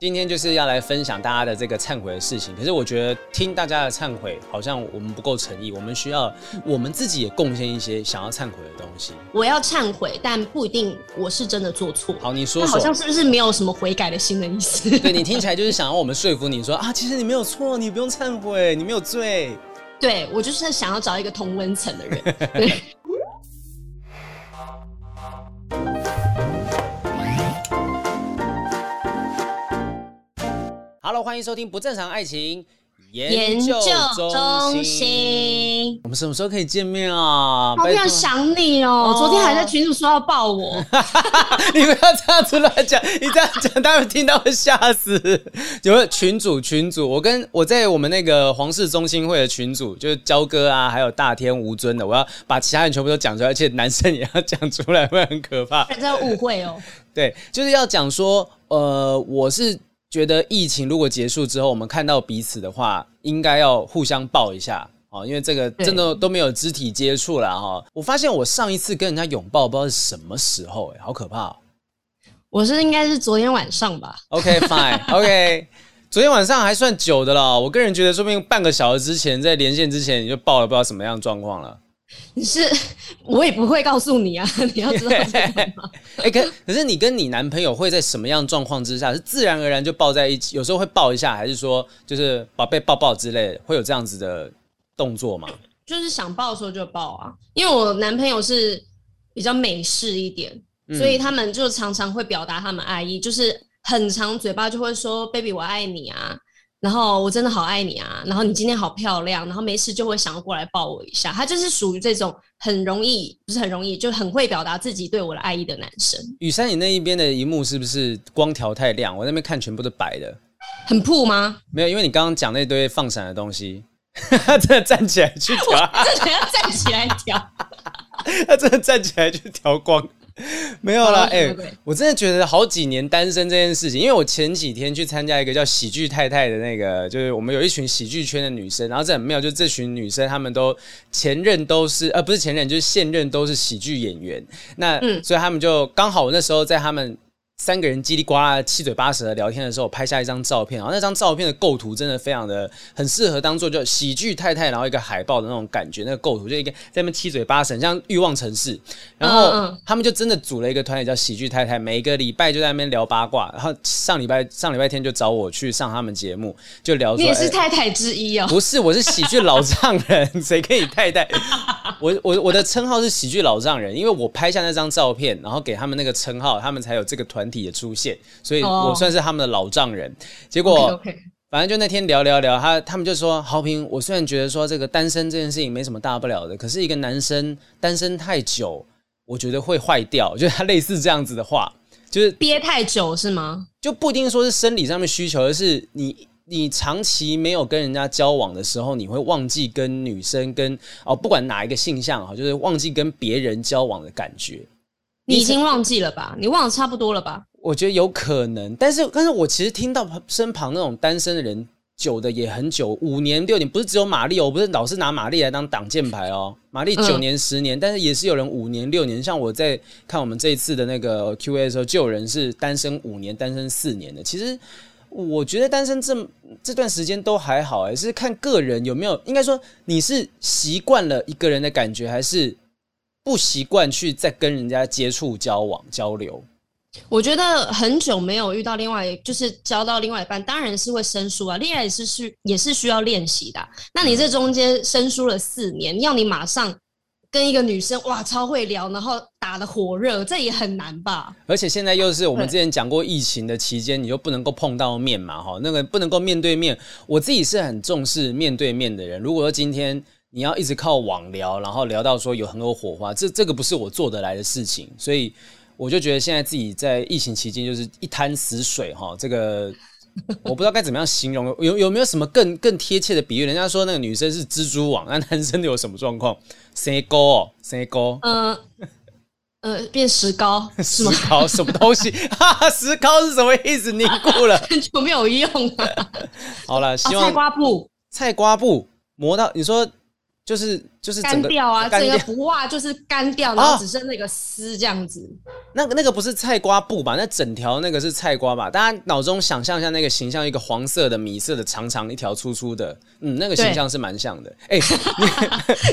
今天就是要来分享大家的这个忏悔的事情。可是我觉得听大家的忏悔，好像我们不够诚意。我们需要我们自己也贡献一些想要忏悔的东西。我要忏悔，但不一定我是真的做错。好，你说说，好像是不是没有什么悔改的心的意思？对，你听起来就是想要我们说服你说啊，其实你没有错，你不用忏悔，你没有罪。对，我就是想要找一个同温层的人。对。Hello，欢迎收听不正常爱情研究中心。我们什么时候可以见面啊？好想想你哦！我昨天还在群主说要抱我。你不要这样子乱讲，你这样讲，他们听到会吓死。有个群主，群主，我跟我在我们那个皇室中心会的群主，就是焦哥啊，还有大天吴尊的，我要把其他人全部都讲出来，而且男生也要讲出来，会很可怕。大家误会哦。对，就是要讲说，呃，我是。觉得疫情如果结束之后，我们看到彼此的话，应该要互相抱一下哦，因为这个真的都没有肢体接触了哈。我发现我上一次跟人家拥抱，不知道是什么时候，哎，好可怕哦。我是应该是昨天晚上吧。OK fine，OK，昨天晚上还算久的了。我个人觉得，说不定半个小时之前在连线之前你就抱了，不知道什么样状况了。你是我也不会告诉你啊，你要知道吗？哎、欸，可可是你跟你男朋友会在什么样状况之下是自然而然就抱在一起？有时候会抱一下，还是说就是宝贝抱抱之类的，会有这样子的动作吗？就是想抱的时候就抱啊，因为我男朋友是比较美式一点，嗯、所以他们就常常会表达他们爱意，就是很长嘴巴就会说 “baby 我爱你啊”。然后我真的好爱你啊！然后你今天好漂亮，然后没事就会想要过来抱我一下。他就是属于这种很容易，不是很容易，就很会表达自己对我的爱意的男生。雨珊，你那一边的一幕是不是光调太亮？我那边看全部都白的，很酷吗？没有，因为你刚刚讲那堆放闪的东西，他 真的站起来去调，真的要站起来调，他真的站起来去调光。没有啦，哎、欸，我真的觉得好几年单身这件事情，因为我前几天去参加一个叫喜剧太太的那个，就是我们有一群喜剧圈的女生，然后这很妙，就这群女生她们都前任都是，呃，不是前任，就是现任都是喜剧演员，那、嗯、所以他们就刚好我那时候在他们。三个人叽里呱啦七嘴八舌的聊天的时候，拍下一张照片，然后那张照片的构图真的非常的很适合当做就喜剧太太，然后一个海报的那种感觉，那个构图就一个在那边七嘴八舌，像欲望城市。然后他们就真的组了一个团体叫喜剧太太，每一个礼拜就在那边聊八卦。然后上礼拜上礼拜天就找我去上他们节目，就聊说。你也是太太之一哦？不是，我是喜剧老丈人，谁可以太太？我我我的称号是喜剧老丈人，因为我拍下那张照片，然后给他们那个称号，他们才有这个团体的出现，所以我算是他们的老丈人。结果，反正就那天聊聊聊，他他们就说：“豪平，我虽然觉得说这个单身这件事情没什么大不了的，可是一个男生单身太久，我觉得会坏掉。”就是他类似这样子的话，就是憋太久是吗？就不一定说是生理上面需求，而是你你长期没有跟人家交往的时候，你会忘记跟女生跟哦，不管哪一个性向哈，就是忘记跟别人交往的感觉。你已经忘记了吧？你忘了差不多了吧？我觉得有可能，但是但是我其实听到身旁那种单身的人久的也很久，五年六年，不是只有玛丽哦，我不是老是拿玛丽来当挡箭牌哦，玛丽九年十年，嗯、但是也是有人五年六年，像我在看我们这一次的那个 Q&A 的时候，就有人是单身五年、单身四年的。其实我觉得单身这这段时间都还好，哎，是看个人有没有，应该说你是习惯了一个人的感觉，还是不习惯去再跟人家接触、交往、交流。我觉得很久没有遇到另外，就是交到另外一半，当然是会生疏啊。恋爱也是需也是需要练习的。那你这中间生疏了四年，要你马上跟一个女生哇超会聊，然后打得火热，这也很难吧？而且现在又是我们之前讲过疫情的期间，你又不能够碰到面嘛，哈，那个不能够面对面。我自己是很重视面对面的人。如果说今天你要一直靠网聊，然后聊到说有很多火花，这这个不是我做得来的事情，所以。我就觉得现在自己在疫情期间就是一滩死水哈，这个 我不知道该怎么样形容，有有没有什么更更贴切的比喻？人家说那个女生是蜘蛛网，那男生有什么状况？谁高哦？谁高？嗯呃，变石膏？石膏什么东西？哈哈，石膏是什么意思？凝固了，很久没有用了。好了，希望、哦、菜瓜布，菜瓜布磨到你说。就是就是干掉啊，整个不化就是干掉，然后只剩那个丝这样子。哦、那个那个不是菜瓜布吧？那整条那个是菜瓜吧？大家脑中想象一下那个形象，一个黄色的米色的长长一条粗粗的，嗯，那个形象是蛮像的。哎，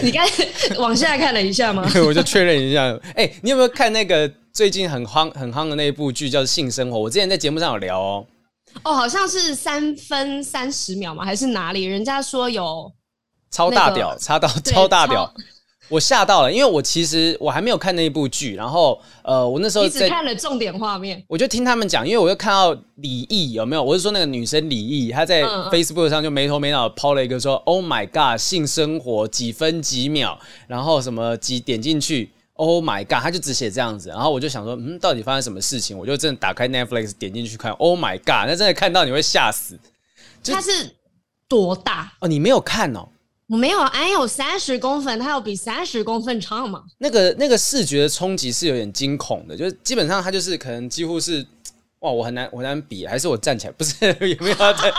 你 刚才往下看了一下吗？我就确认一下。哎，你有没有看那个最近很夯很夯的那一部剧叫《性生活》？我之前在节目上有聊哦。哦，好像是三分三十秒吗？还是哪里？人家说有。超大屌，超、那、到、超大屌，我吓到了，因为我其实我还没有看那一部剧，然后呃，我那时候只看了重点画面，我就听他们讲，因为我又看到李毅有没有？我是说那个女生李毅，她在 Facebook 上就没头没脑抛了一个说、嗯、，Oh my God，性生活几分几秒，然后什么几点进去，Oh my God，他就只写这样子，然后我就想说，嗯，到底发生什么事情？我就真的打开 Netflix 点进去看，Oh my God，那真的看到你会吓死。它是多大？哦，你没有看哦。我没有，俺有三十公分，它有比三十公分长吗？那个那个视觉的冲击是有点惊恐的，就是基本上它就是可能几乎是，哇，我很难我很难比，还是我站起来，不是 有没有在？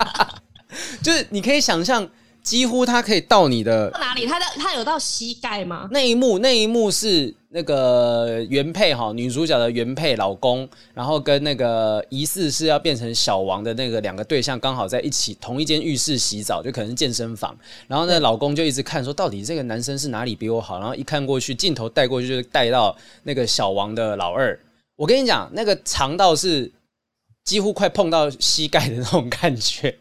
就是你可以想象。几乎它可以到你的到哪里？它的它有到膝盖吗？那一幕，那一幕是那个原配哈，女主角的原配老公，然后跟那个疑似是要变成小王的那个两个对象刚好在一起同一间浴室洗澡，就可能是健身房。然后那老公就一直看说，到底这个男生是哪里比我好？然后一看过去，镜头带过去就带到那个小王的老二。我跟你讲，那个长到是几乎快碰到膝盖的那种感觉。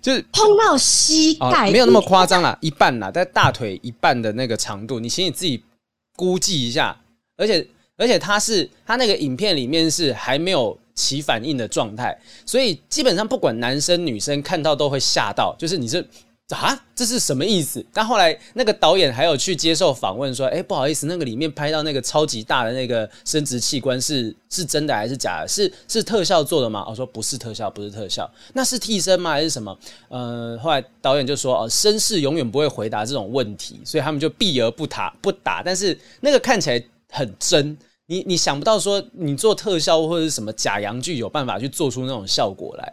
就是碰到膝盖，哦，没有那么夸张啦，一半啦，在大腿一半的那个长度，你请你自己估计一下。而且，而且他是他那个影片里面是还没有起反应的状态，所以基本上不管男生女生看到都会吓到，就是你是。啊，这是什么意思？但后来那个导演还有去接受访问，说：“哎，不好意思，那个里面拍到那个超级大的那个生殖器官是是真的还是假的？是是特效做的吗？”我说：“不是特效，不是特效，那是替身吗？还是什么？”呃，后来导演就说：“哦，绅士永远不会回答这种问题，所以他们就避而不答不答。但是那个看起来很真，你你想不到说你做特效或者是什么假阳具有办法去做出那种效果来。”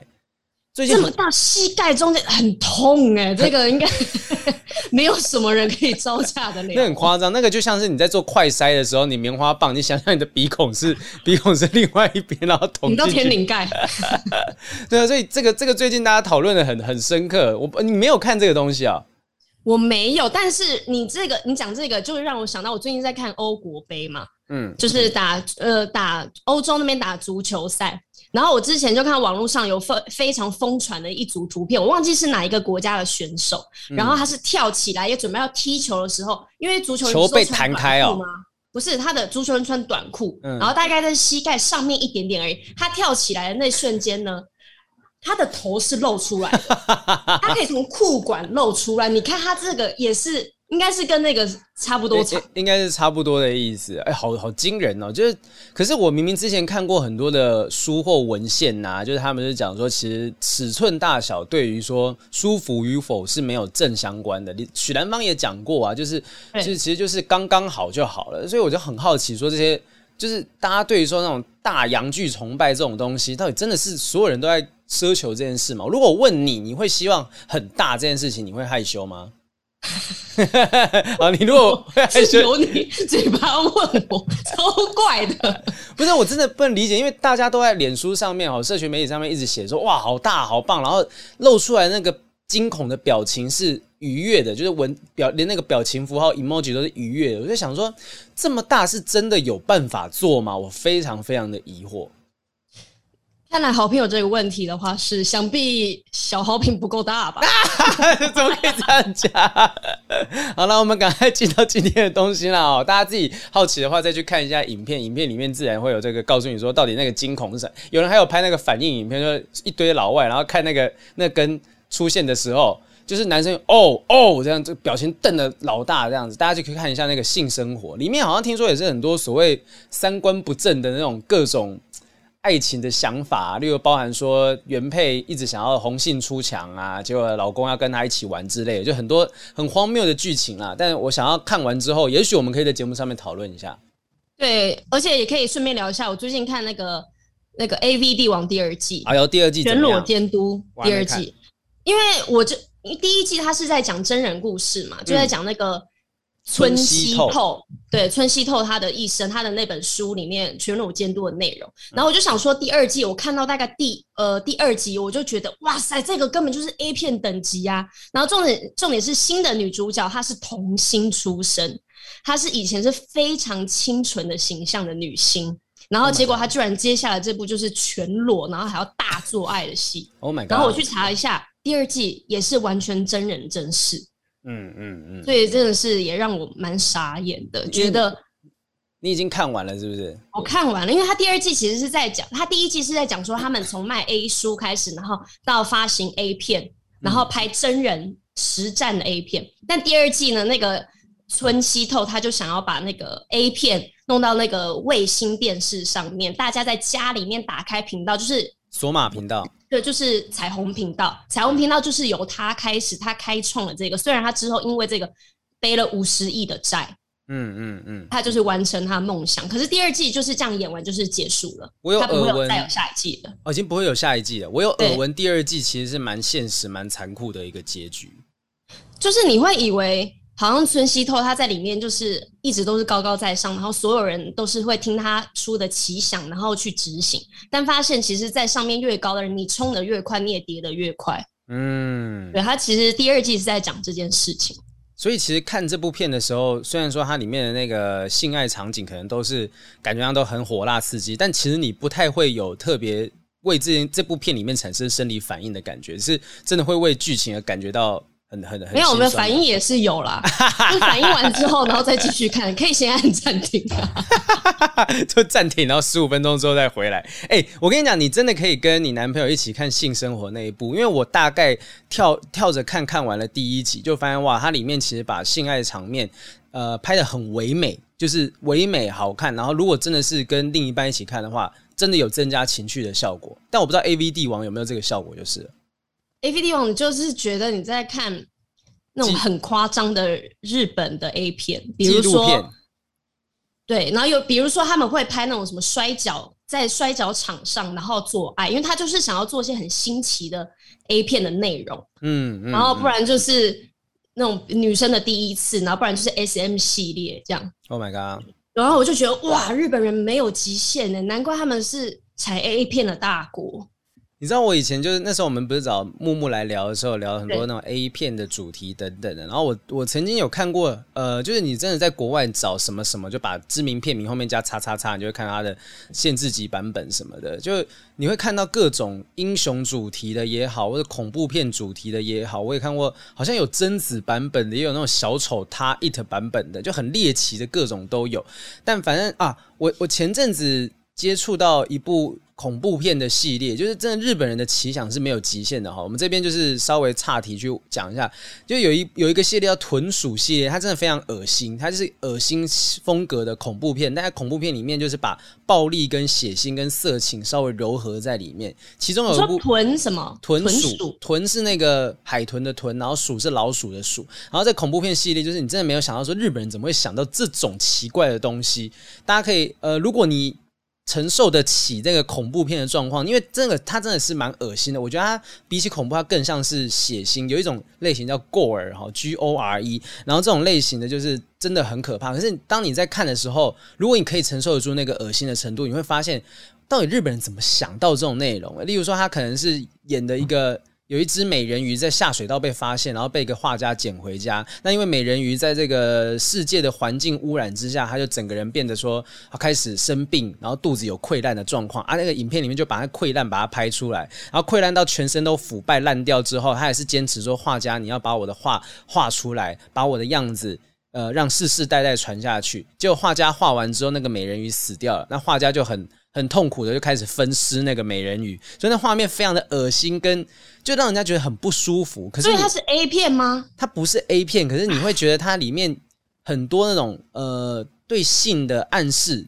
这么大膝盖中间很痛哎、欸，这个应该 没有什么人可以招架的。那很夸张，那个就像是你在做快塞的时候，你棉花棒，你想象你的鼻孔是鼻孔是另外一边，然后捅到天灵盖。对啊，所以这个这个最近大家讨论的很很深刻。我你没有看这个东西啊？我没有，但是你这个你讲这个，就会让我想到我最近在看欧国杯嘛，嗯，就是打呃打欧洲那边打足球赛。然后我之前就看网络上有非非常疯传的一组图片，我忘记是哪一个国家的选手，然后他是跳起来也准备要踢球的时候，因为足球球被弹开哦，不是他的足球人穿短裤，然后大概在膝盖上面一点点而已。他跳起来的那瞬间呢，他的头是露出来的，他可以从裤管露出来。你看他这个也是。应该是跟那个差不多长，应该是差不多的意思。哎、欸，好好惊人哦！就是，可是我明明之前看过很多的书或文献呐、啊，就是他们是讲说，其实尺寸大小对于说舒服与否是没有正相关的。许兰芳也讲过啊，就是其实其实就是刚刚好就好了。所以我就很好奇，说这些就是大家对于说那种大阳具崇拜这种东西，到底真的是所有人都在奢求这件事吗？如果我问你，你会希望很大这件事情，你会害羞吗？啊！你如果 是由你嘴巴问我，超怪的。不是，我真的不能理解，因为大家都在脸书上面哦，社群媒体上面一直写说哇，好大，好棒，然后露出来那个惊恐的表情是愉悦的，就是文表连那个表情符号 emoji 都是愉悦的。我就想说，这么大是真的有办法做吗？我非常非常的疑惑。看来豪平有这个问题的话，是想必小好评不够大吧？怎么可以这样讲？好了，我们赶快进到今天的东西了哦。大家自己好奇的话，再去看一下影片，影片里面自然会有这个告诉你说，到底那个惊恐是什。有人还有拍那个反应影片，说一堆老外，然后看那个那根出现的时候，就是男生哦哦这样，这个表情瞪得老大这样子。大家就可以看一下那个性生活里面，好像听说也是很多所谓三观不正的那种各种。爱情的想法，例如包含说原配一直想要红杏出墙啊，结果老公要跟她一起玩之类的，就很多很荒谬的剧情啊。但我想要看完之后，也许我们可以在节目上面讨论一下。对，而且也可以顺便聊一下，我最近看那个那个 AV 帝王第二季，还有第二季全裸监督第二季，因为我就因为第一季它是在讲真人故事嘛，就在讲那个。村西透，对村西透他的一生，他的那本书里面全裸监督的内容。然后我就想说，第二季我看到大概第呃第二集，我就觉得哇塞，这个根本就是 A 片等级啊！然后重点重点是新的女主角她是童星出身，她是以前是非常清纯的形象的女星，然后结果她居然接下来这部就是全裸，然后还要大做爱的戏。Oh my god！然后我去查一下，第二季也是完全真人真事。嗯嗯嗯，所以真的是也让我蛮傻眼的，觉得你已经看完了是不是？我看完了，因为他第二季其实是在讲，他第一季是在讲说他们从卖 A 书开始，然后到发行 A 片，然后拍真人实战的 A 片。但第二季呢，那个村西透他就想要把那个 A 片弄到那个卫星电视上面，大家在家里面打开频道，就是索马频道。对，就是彩虹频道。彩虹频道就是由他开始，他开创了这个。虽然他之后因为这个背了五十亿的债，嗯嗯嗯，他就是完成他的梦想。可是第二季就是这样演完，就是结束了。我有耳闻，他不会再有下一季的。哦，已经不会有下一季了。我有耳闻，第二季其实是蛮现实、蛮残酷的一个结局。就是你会以为。好像村西透他在里面就是一直都是高高在上，然后所有人都是会听他出的奇想，然后去执行。但发现其实，在上面越高的人，你冲得越快，你也跌得越快。嗯，对，他其实第二季是在讲这件事情。所以其实看这部片的时候，虽然说它里面的那个性爱场景可能都是感觉上都很火辣刺激，但其实你不太会有特别为这这部片里面产生生理反应的感觉，是真的会为剧情而感觉到。很很很，没有，我们反应也是有啦，就反应完之后，然后再继续看，可以先按暂停啊，就暂停，然后十五分钟之后再回来。哎、欸，我跟你讲，你真的可以跟你男朋友一起看《性生活》那一部，因为我大概跳跳着看看完了第一集，就发现哇，它里面其实把性爱场面呃拍的很唯美，就是唯美好看。然后如果真的是跟另一半一起看的话，真的有增加情趣的效果。但我不知道 AV 帝王有没有这个效果，就是了。A V 帝王就是觉得你在看那种很夸张的日本的 A 片，比如说，对，然后有比如说他们会拍那种什么摔跤，在摔跤场上然后做爱，因为他就是想要做一些很新奇的 A 片的内容，嗯，然后不然就是那种女生的第一次，然后不然就是 S M 系列这样。Oh my god！然后我就觉得哇，日本人没有极限呢，难怪他们是踩 A 片的大国。你知道我以前就是那时候我们不是找木木来聊的时候，聊很多那种 A 片的主题等等的。然后我我曾经有看过，呃，就是你真的在国外找什么什么，就把知名片名后面加叉叉叉，你就会看到它的限制级版本什么的。就你会看到各种英雄主题的也好，或者恐怖片主题的也好，我也看过，好像有贞子版本的，也有那种小丑他 it 版本的，就很猎奇的各种都有。但反正啊，我我前阵子接触到一部。恐怖片的系列，就是真的日本人的奇想是没有极限的哈。我们这边就是稍微岔题去讲一下，就有一有一个系列叫豚鼠系列，它真的非常恶心，它就是恶心风格的恐怖片。但在恐怖片里面，就是把暴力跟血腥跟色情稍微糅合在里面。其中有一部豚什么豚鼠，豚是那个海豚的豚，然后鼠是老鼠的鼠。然后在恐怖片系列，就是你真的没有想到说日本人怎么会想到这种奇怪的东西。大家可以呃，如果你。承受得起这个恐怖片的状况，因为这个它真的是蛮恶心的。我觉得它比起恐怖，它更像是血腥。有一种类型叫 gore 哈，G O R E，然后这种类型的就是真的很可怕。可是当你在看的时候，如果你可以承受得住那个恶心的程度，你会发现到底日本人怎么想到这种内容？例如说，他可能是演的一个。有一只美人鱼在下水道被发现，然后被一个画家捡回家。那因为美人鱼在这个世界的环境污染之下，他就整个人变得说，他开始生病，然后肚子有溃烂的状况啊。那个影片里面就把他溃烂把它拍出来，然后溃烂到全身都腐败烂掉之后，他还是坚持说，画家你要把我的画画出来，把我的样子呃让世世代代传下去。结果画家画完之后，那个美人鱼死掉了，那画家就很。很痛苦的就开始分尸那个美人鱼，所以那画面非常的恶心，跟就让人家觉得很不舒服。可是，所以它是 A 片吗？它不是 A 片，可是你会觉得它里面很多那种呃对性的暗示。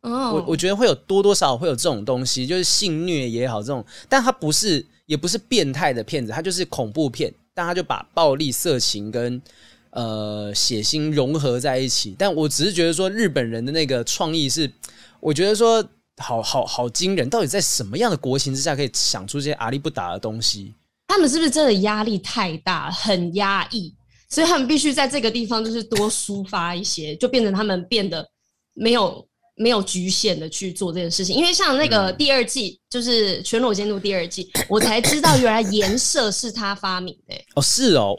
哦，我我觉得会有多多少少会有这种东西，就是性虐也好这种，但它不是也不是变态的片子，它就是恐怖片，但它就把暴力、色情跟呃血腥融合在一起。但我只是觉得说日本人的那个创意是，我觉得说。好好好惊人！到底在什么样的国情之下可以想出这些阿力不打的东西？他他们是不是真的压力太大，很压抑，所以他们必须在这个地方就是多抒发一些，就变成他们变得没有没有局限的去做这件事情。因为像那个第二季，嗯、就是《全裸监督》第二季，我才知道原来颜色是他发明的、欸。哦，是哦。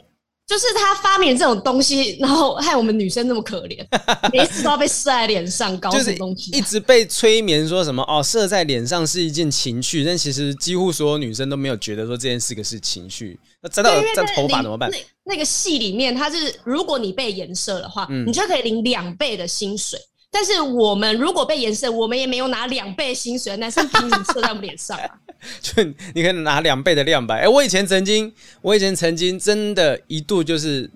就是他发明这种东西，然后害我们女生那么可怜，每一次都要被射在脸上，搞什么东西、啊，一直被催眠说什么哦，射在脸上是一件情趣，但其实几乎所有女生都没有觉得说这件事个是情趣。那沾到沾头发怎么办？那那个戏里面，它是如果你被颜射的话，嗯、你就可以领两倍的薪水。但是我们如果被延伸，我们也没有拿两倍薪水，男生凭什么射在我们脸上啊？就你可以拿两倍的亮白。哎、欸，我以前曾经，我以前曾经真的一度就是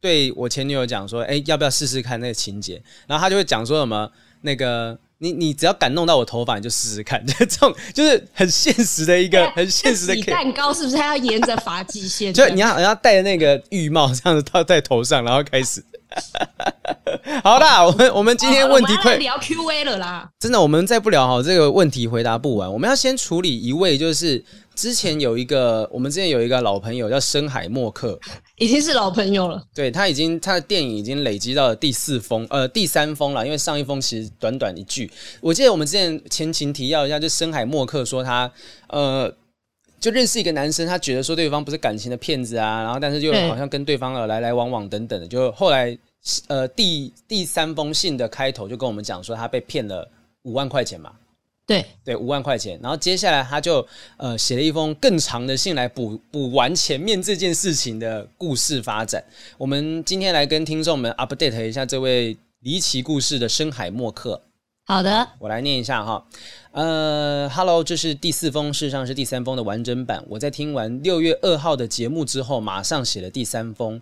对我前女友讲说，哎、欸，要不要试试看那个情节？然后她就会讲说什么，那个你你只要敢弄到我头发，你就试试看。这种就是很现实的一个很现实的。蛋糕是不是还要沿着发际线？就你要你要戴着那个浴帽这样子套在头上，然后开始。好啦，我们我们今天问题快聊 Q&A 了啦。真的，我们再不聊好这个问题回答不完。我们要先处理一位，就是之前有一个，我们之前有一个老朋友叫深海默克，已经是老朋友了。对，他已经他的电影已经累积到了第四封，呃，第三封了。因为上一封其实短短一句。我记得我们之前前情提要一下，就深海默克说他呃，就认识一个男生，他觉得说对方不是感情的骗子啊，然后但是就好像跟对方呃来来往往等等的，就后来。呃，第第三封信的开头就跟我们讲说，他被骗了五万块钱嘛。对对，五万块钱。然后接下来他就呃写了一封更长的信来补补完前面这件事情的故事发展。我们今天来跟听众们 update 一下这位离奇故事的深海默客。好的，我来念一下哈。呃，Hello，这是第四封，事实上是第三封的完整版。我在听完六月二号的节目之后，马上写了第三封。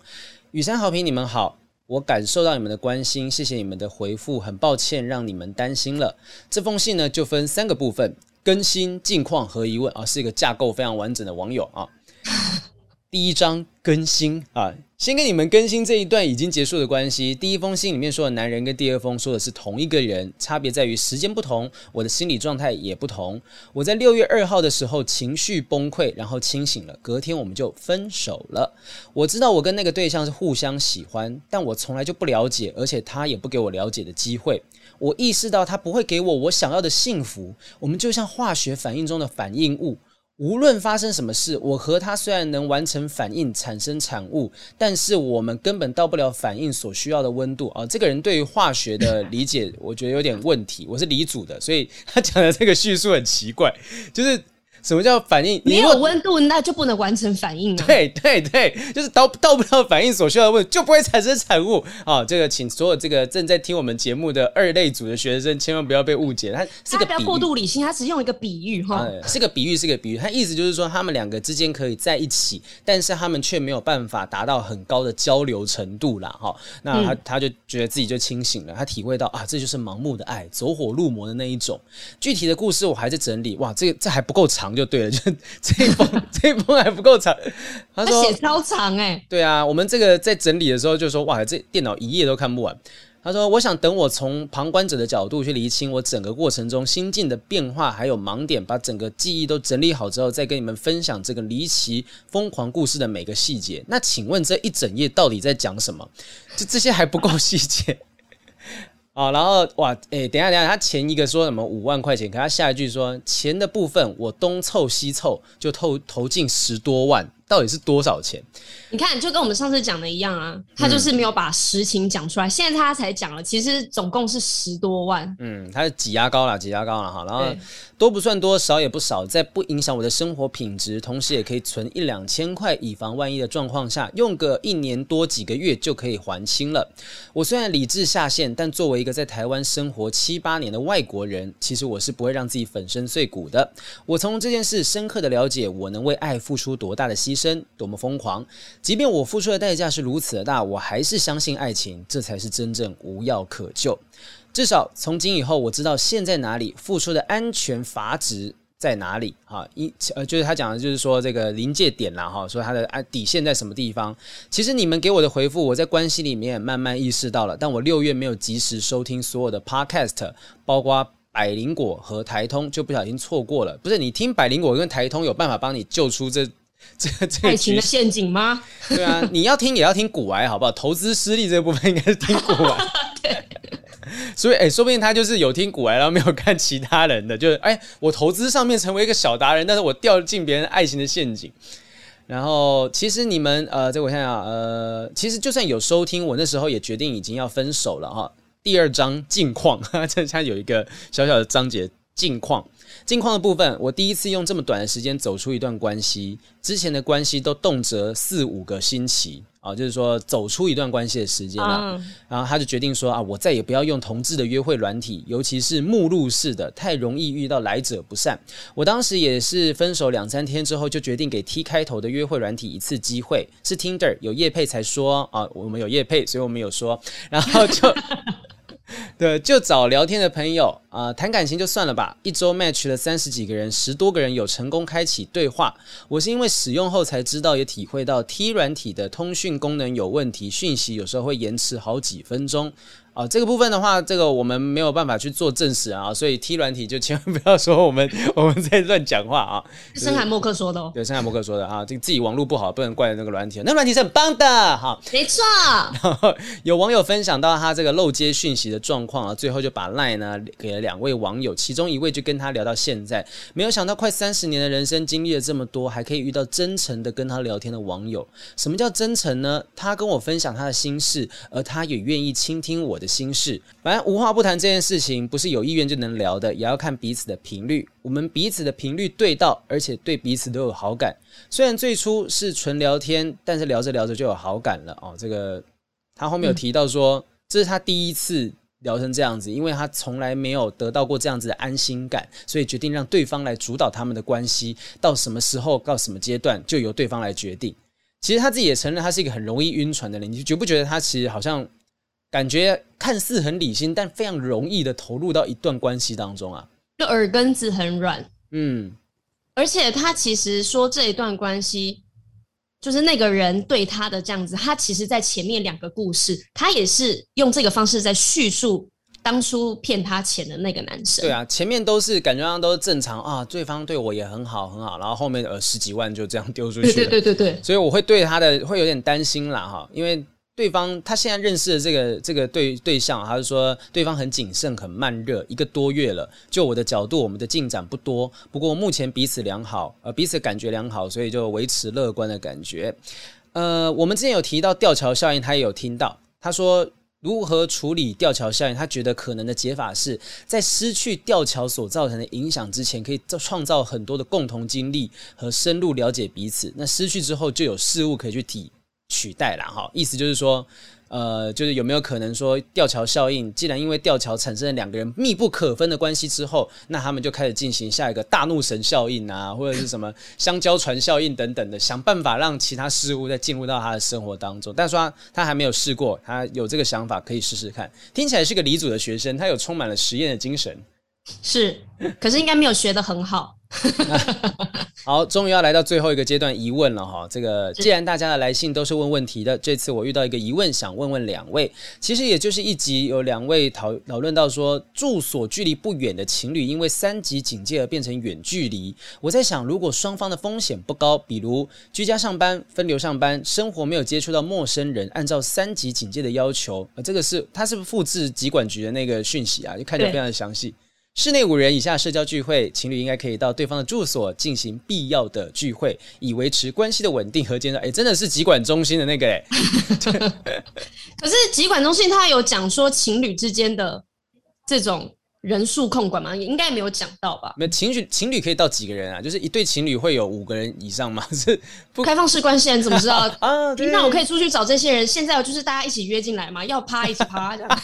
雨山好评，你们好。我感受到你们的关心，谢谢你们的回复。很抱歉让你们担心了。这封信呢，就分三个部分：更新、近况和疑问啊，是一个架构非常完整的网友啊。第一章更新啊。先跟你们更新这一段已经结束的关系。第一封信里面说的男人跟第二封说的是同一个人，差别在于时间不同，我的心理状态也不同。我在六月二号的时候情绪崩溃，然后清醒了，隔天我们就分手了。我知道我跟那个对象是互相喜欢，但我从来就不了解，而且他也不给我了解的机会。我意识到他不会给我我想要的幸福，我们就像化学反应中的反应物。无论发生什么事，我和他虽然能完成反应产生产物，但是我们根本到不了反应所需要的温度啊！这个人对于化学的理解，我觉得有点问题。我是离组的，所以他讲的这个叙述很奇怪，就是。什么叫反应？没有温度，那就不能完成反应啊！对对对，就是到到不了反应所需要的温度，就不会产生产物啊、哦！这个，请所有这个正在听我们节目的二类组的学生，千万不要被误解，他是个不要过度理性，他只用一个比喻哈、嗯，是个比喻，是个比喻。他意思就是说，他们两个之间可以在一起，但是他们却没有办法达到很高的交流程度啦。哈。那他他就觉得自己就清醒了，他体会到啊，这就是盲目的爱，走火入魔的那一种。具体的故事我还在整理，哇，这个这还不够长就对了，就。这一封 这一封还不够长，他说写超长哎、欸，对啊，我们这个在整理的时候就说哇，这电脑一页都看不完。他说，我想等我从旁观者的角度去厘清我整个过程中心境的变化还有盲点，把整个记忆都整理好之后，再跟你们分享这个离奇疯狂故事的每个细节。那请问这一整页到底在讲什么？就这些还不够细节。啊、哦，然后哇，诶，等下，等下，他前一个说什么五万块钱，可他下一句说钱的部分我东凑西凑就投投进十多万。到底是多少钱？你看，就跟我们上次讲的一样啊，他就是没有把实情讲出来。嗯、现在他才讲了，其实总共是十多万。嗯，他是挤牙膏了，挤牙膏了哈。然后多不算多，少也不少，在不影响我的生活品质，同时也可以存一两千块，以防万一的状况下，用个一年多几个月就可以还清了。我虽然理智下线，但作为一个在台湾生活七八年的外国人，其实我是不会让自己粉身碎骨的。我从这件事深刻的了解，我能为爱付出多大的牺牲。多么疯狂！即便我付出的代价是如此的大，我还是相信爱情，这才是真正无药可救。至少从今以后，我知道线在哪里，付出的安全阀值在哪里。哈，一呃，就是他讲的，就是说这个临界点啦，哈，说他的底线在什么地方。其实你们给我的回复，我在关系里面慢慢意识到了，但我六月没有及时收听所有的 podcast，包括百灵果和台通，就不小心错过了。不是你听百灵果跟台通有办法帮你救出这。这个这个爱情的陷阱吗？对啊，你要听也要听古癌好不好？投资失利这部分应该是听古癌。对，所以哎、欸，说不定他就是有听古癌，然后没有看其他人的，就是哎、欸，我投资上面成为一个小达人，但是我掉进别人爱情的陷阱。然后其实你们呃，这我想想呃，其实就算有收听，我那时候也决定已经要分手了哈。第二章近况，这它有一个小小的章节近况。近况的部分，我第一次用这么短的时间走出一段关系，之前的关系都动辄四五个星期啊，就是说走出一段关系的时间了。嗯、然后他就决定说啊，我再也不要用同志的约会软体，尤其是目录式的，太容易遇到来者不善。我当时也是分手两三天之后，就决定给 T 开头的约会软体一次机会，是 Tinder 有叶配才说啊，我们有叶配，所以我们有说，然后就。对，就找聊天的朋友啊，谈、感情就算了吧。一周 match 了三十几个人，十多个人有成功开启对话。我是因为使用后才知道，也体会到 T 软体的通讯功能有问题，讯息有时候会延迟好几分钟。啊、哦，这个部分的话，这个我们没有办法去做证实啊，所以 T 软体就千万 不要说我们我们在乱讲话啊。深海默克说的哦，对，深海默克说的啊，这个自己网络不好，不能怪那个软体，那个软体是很棒的哈。没错。然后有网友分享到他这个漏接讯息的状况啊，最后就把 Line 呢给了两位网友，其中一位就跟他聊到现在，没有想到快三十年的人生经历了这么多，还可以遇到真诚的跟他聊天的网友。什么叫真诚呢？他跟我分享他的心事，而他也愿意倾听我的心事。反正无话不谈这件事情，不是有意愿就能聊的，也要看彼此的频率。我们彼此的频率对到，而且对彼此都有好感。虽然最初是纯聊天，但是聊着聊着就有好感了哦。这个他后面有提到说，这是他第一次聊成这样子，因为他从来没有得到过这样子的安心感，所以决定让对方来主导他们的关系。到什么时候，到什么阶段，就由对方来决定。其实他自己也承认，他是一个很容易晕船的人。你觉不觉得他其实好像？感觉看似很理性，但非常容易的投入到一段关系当中啊，就耳根子很软，嗯，而且他其实说这一段关系，就是那个人对他的这样子，他其实在前面两个故事，他也是用这个方式在叙述当初骗他钱的那个男生。对啊，前面都是感觉上都是正常啊，对方对我也很好很好，然后后面呃十几万就这样丢出去了，对对对对对，所以我会对他的会有点担心啦哈，因为。对方他现在认识的这个这个对对象，他是说对方很谨慎、很慢热，一个多月了。就我的角度，我们的进展不多，不过目前彼此良好，呃，彼此感觉良好，所以就维持乐观的感觉。呃，我们之前有提到吊桥效应，他也有听到。他说如何处理吊桥效应？他觉得可能的解法是在失去吊桥所造成的影响之前，可以创造很多的共同经历和深入了解彼此。那失去之后，就有事物可以去体。取代了哈，意思就是说，呃，就是有没有可能说吊桥效应？既然因为吊桥产生了两个人密不可分的关系之后，那他们就开始进行下一个大怒神效应啊，或者是什么香蕉船效应等等的，想办法让其他事物再进入到他的生活当中。但是他，他还没有试过，他有这个想法可以试试看。听起来是个理组的学生，他有充满了实验的精神。是，可是应该没有学得很好。好，终于要来到最后一个阶段疑问了哈。这个既然大家的来信都是问问题的，这次我遇到一个疑问，想问问两位。其实也就是一集有两位讨讨论到说，住所距离不远的情侣因为三级警戒而变成远距离。我在想，如果双方的风险不高，比如居家上班、分流上班、生活没有接触到陌生人，按照三级警戒的要求，呃，这个是他是不是复制疾管局的那个讯息啊？就看起来非常的详细。室内五人以下社交聚会，情侣应该可以到对方的住所进行必要的聚会，以维持关系的稳定和健康。哎，真的是集管中心的那个哎。可是集管中心他有讲说情侣之间的这种。人数控管吗？也应该没有讲到吧？没有情侣，情侣可以到几个人啊？就是一对情侣会有五个人以上吗？是不开放式关系，你怎么知道 啊？那我可以出去找这些人。现在就是大家一起约进来嘛，要趴一起趴这样，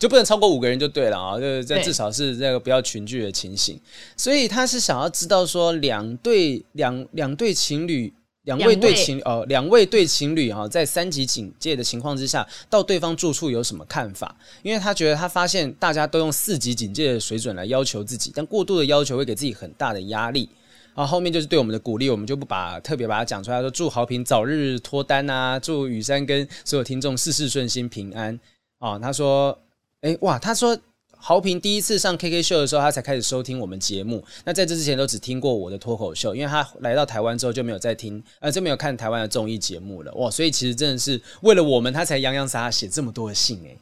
就不能超过五个人就对了啊！就是这至少是这个不要群聚的情形。所以他是想要知道说，两对两两对情侣。两位对情侣哦，两位对情侣哈，在三级警戒的情况之下，到对方住处有什么看法？因为他觉得他发现大家都用四级警戒的水准来要求自己，但过度的要求会给自己很大的压力。然后后面就是对我们的鼓励，我们就不把特别把它讲出来，说祝豪平早日脱单啊，祝雨山跟所有听众事事顺心平安啊。他说，哎哇，他说豪平第一次上 KK 秀的时候，他才开始收听我们节目。那在这之前都只听过我的脱口秀，因为他来到台湾之后就没有再听，呃，就没有看台湾的综艺节目了。哇，所以其实真的是为了我们，他才洋洋洒洒写这么多的信哎。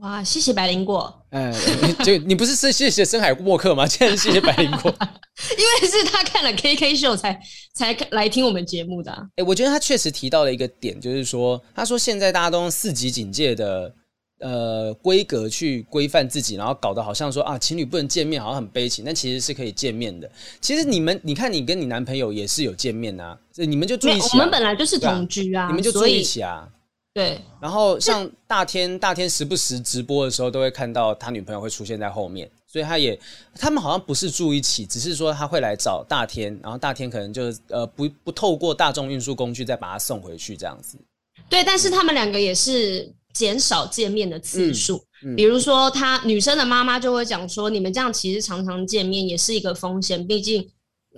哇，谢谢白灵果。嗯，就你不是是谢谢深海默克吗？竟然谢谢百灵果，因为是他看了 KK 秀才才来听我们节目的、啊。哎、欸，我觉得他确实提到了一个点，就是说，他说现在大家都用四级警戒的呃规格去规范自己，然后搞得好像说啊情侣不能见面，好像很悲情，但其实是可以见面的。其实你们，你看你跟你男朋友也是有见面啊，所以你们就住一起、啊。我们本来就是同居啊，啊你们就住一起啊。对，然后像大天，大天时不时直播的时候，都会看到他女朋友会出现在后面，所以他也，他们好像不是住一起，只是说他会来找大天，然后大天可能就是呃不不透过大众运输工具再把他送回去这样子。对，但是他们两个也是减少见面的次数，嗯嗯、比如说他女生的妈妈就会讲说，你们这样其实常常见面也是一个风险，毕竟。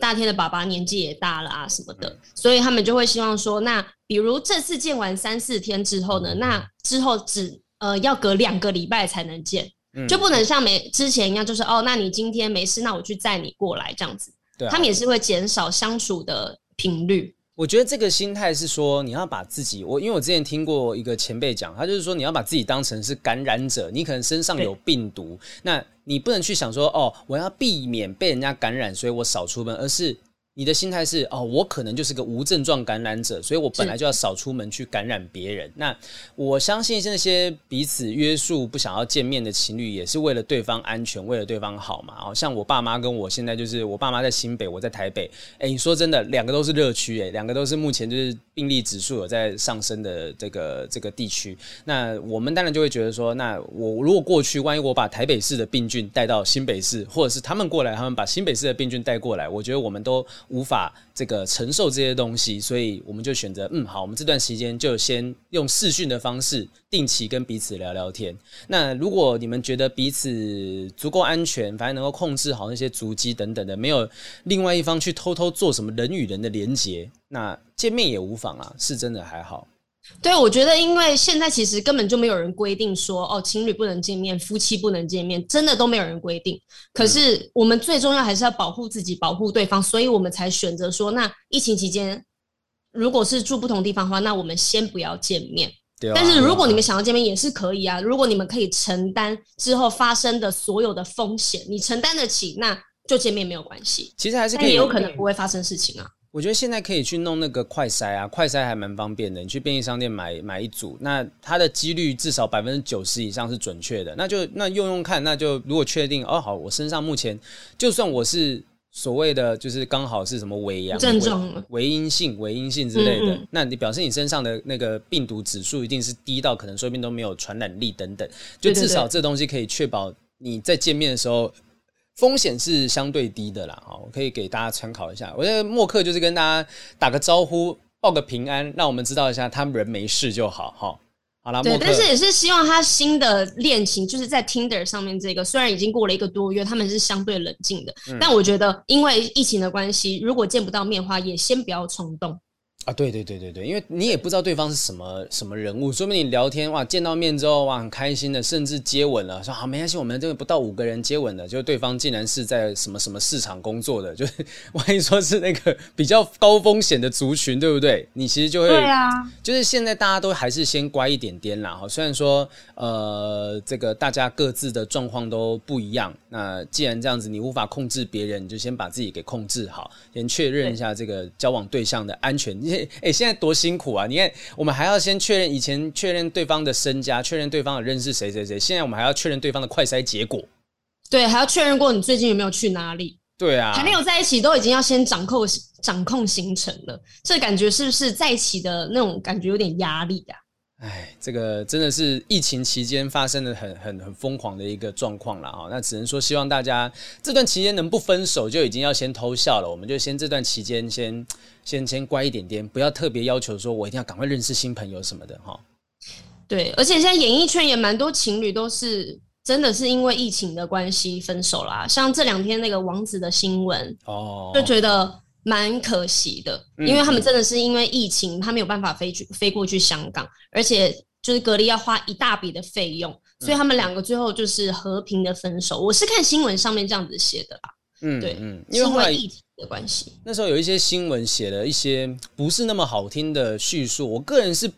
大天的爸爸年纪也大了啊，什么的，所以他们就会希望说，那比如这次见完三四天之后呢，那之后只呃要隔两个礼拜才能见，就不能像没之前一样，就是哦，那你今天没事，那我去载你过来这样子。对，他们也是会减少相处的频率。我觉得这个心态是说，你要把自己，我因为我之前听过一个前辈讲，他就是说你要把自己当成是感染者，你可能身上有病毒，那你不能去想说哦，我要避免被人家感染，所以我少出门，而是。你的心态是哦，我可能就是个无症状感染者，所以我本来就要少出门去感染别人。那我相信那些彼此约束不想要见面的情侣，也是为了对方安全，为了对方好嘛。哦，像我爸妈跟我现在就是，我爸妈在新北，我在台北。哎，你说真的，两个都是热区，哎，两个都是目前就是病例指数有在上升的这个这个地区。那我们当然就会觉得说，那我如果过去，万一我把台北市的病菌带到新北市，或者是他们过来，他们把新北市的病菌带过来，我觉得我们都。无法这个承受这些东西，所以我们就选择嗯好，我们这段时间就先用视讯的方式，定期跟彼此聊聊天。那如果你们觉得彼此足够安全，反正能够控制好那些足迹等等的，没有另外一方去偷偷做什么人与人的连接，那见面也无妨啊，是真的还好。对，我觉得，因为现在其实根本就没有人规定说，哦，情侣不能见面，夫妻不能见面，真的都没有人规定。可是我们最重要还是要保护自己，保护对方，所以我们才选择说，那疫情期间，如果是住不同地方的话，那我们先不要见面。对啊。但是如果你们想要见面，也是可以啊。如果你们可以承担之后发生的所有的风险，你承担得起，那就见面没有关系。其实还是可以，也有可能不会发生事情啊。我觉得现在可以去弄那个快筛啊，快筛还蛮方便的。你去便利商店买买一组，那它的几率至少百分之九十以上是准确的。那就那用用看，那就如果确定哦好，我身上目前就算我是所谓的就是刚好是什么伪阳症状、伪阴性、伪阴性之类的，嗯嗯，那你表示你身上的那个病毒指数一定是低到可能说不定都没有传染力等等，就至少这东西可以确保你在见面的时候。风险是相对低的啦，我可以给大家参考一下。我觉得默克就是跟大家打个招呼，报个平安，让我们知道一下他们人没事就好哈。好啦，对，但是也是希望他新的恋情就是在 Tinder 上面这个，虽然已经过了一个多月，他们是相对冷静的，嗯，但我觉得因为疫情的关系，如果见不到面的话，也先不要冲动。啊，对对对对对，因为你也不知道对方是什么什么人物，说不定你聊天哇，见到面之后哇，很开心的，甚至接吻了，说好没关系，我们这个不到五个人接吻的，就对方竟然是在什么什么市场工作的，就是万一说是那个比较高风险的族群，对不对？你其实就会，对啊，就是现在大家都还是先乖一点点啦，哈，虽然说呃，这个大家各自的状况都不一样，那既然这样子，你无法控制别人，你就先把自己给控制好，先确认一下这个交往对象的安全。哎，现在多辛苦啊！你看，我们还要先确认以前确认对方的身家，确认对方的认识谁谁谁。现在我们还要确认对方的快筛结果，对，还要确认过你最近有没有去哪里。对啊，还没有在一起，都已经要先掌控掌控行程了。这感觉是不是在一起的那种感觉有点压力啊？哎，这个真的是疫情期间发生的很很很疯狂的一个状况了啊！那只能说希望大家这段期间能不分手就已经要先偷笑了。我们就先这段期间先先先乖一点点，不要特别要求说我一定要赶快认识新朋友什么的哈。对，而且现在演艺圈也蛮多情侣都是真的是因为疫情的关系分手啦，像这两天那个王子的新闻哦，就觉得。蛮可惜的，因为他们真的是因为疫情，他没有办法飞去飞过去香港，而且就是隔离要花一大笔的费用，所以他们两个最后就是和平的分手。我是看新闻上面这样子写的啦。嗯，对，嗯，因为后来疫情的关系，那时候有一些新闻写了一些不是那么好听的叙述。我个人是。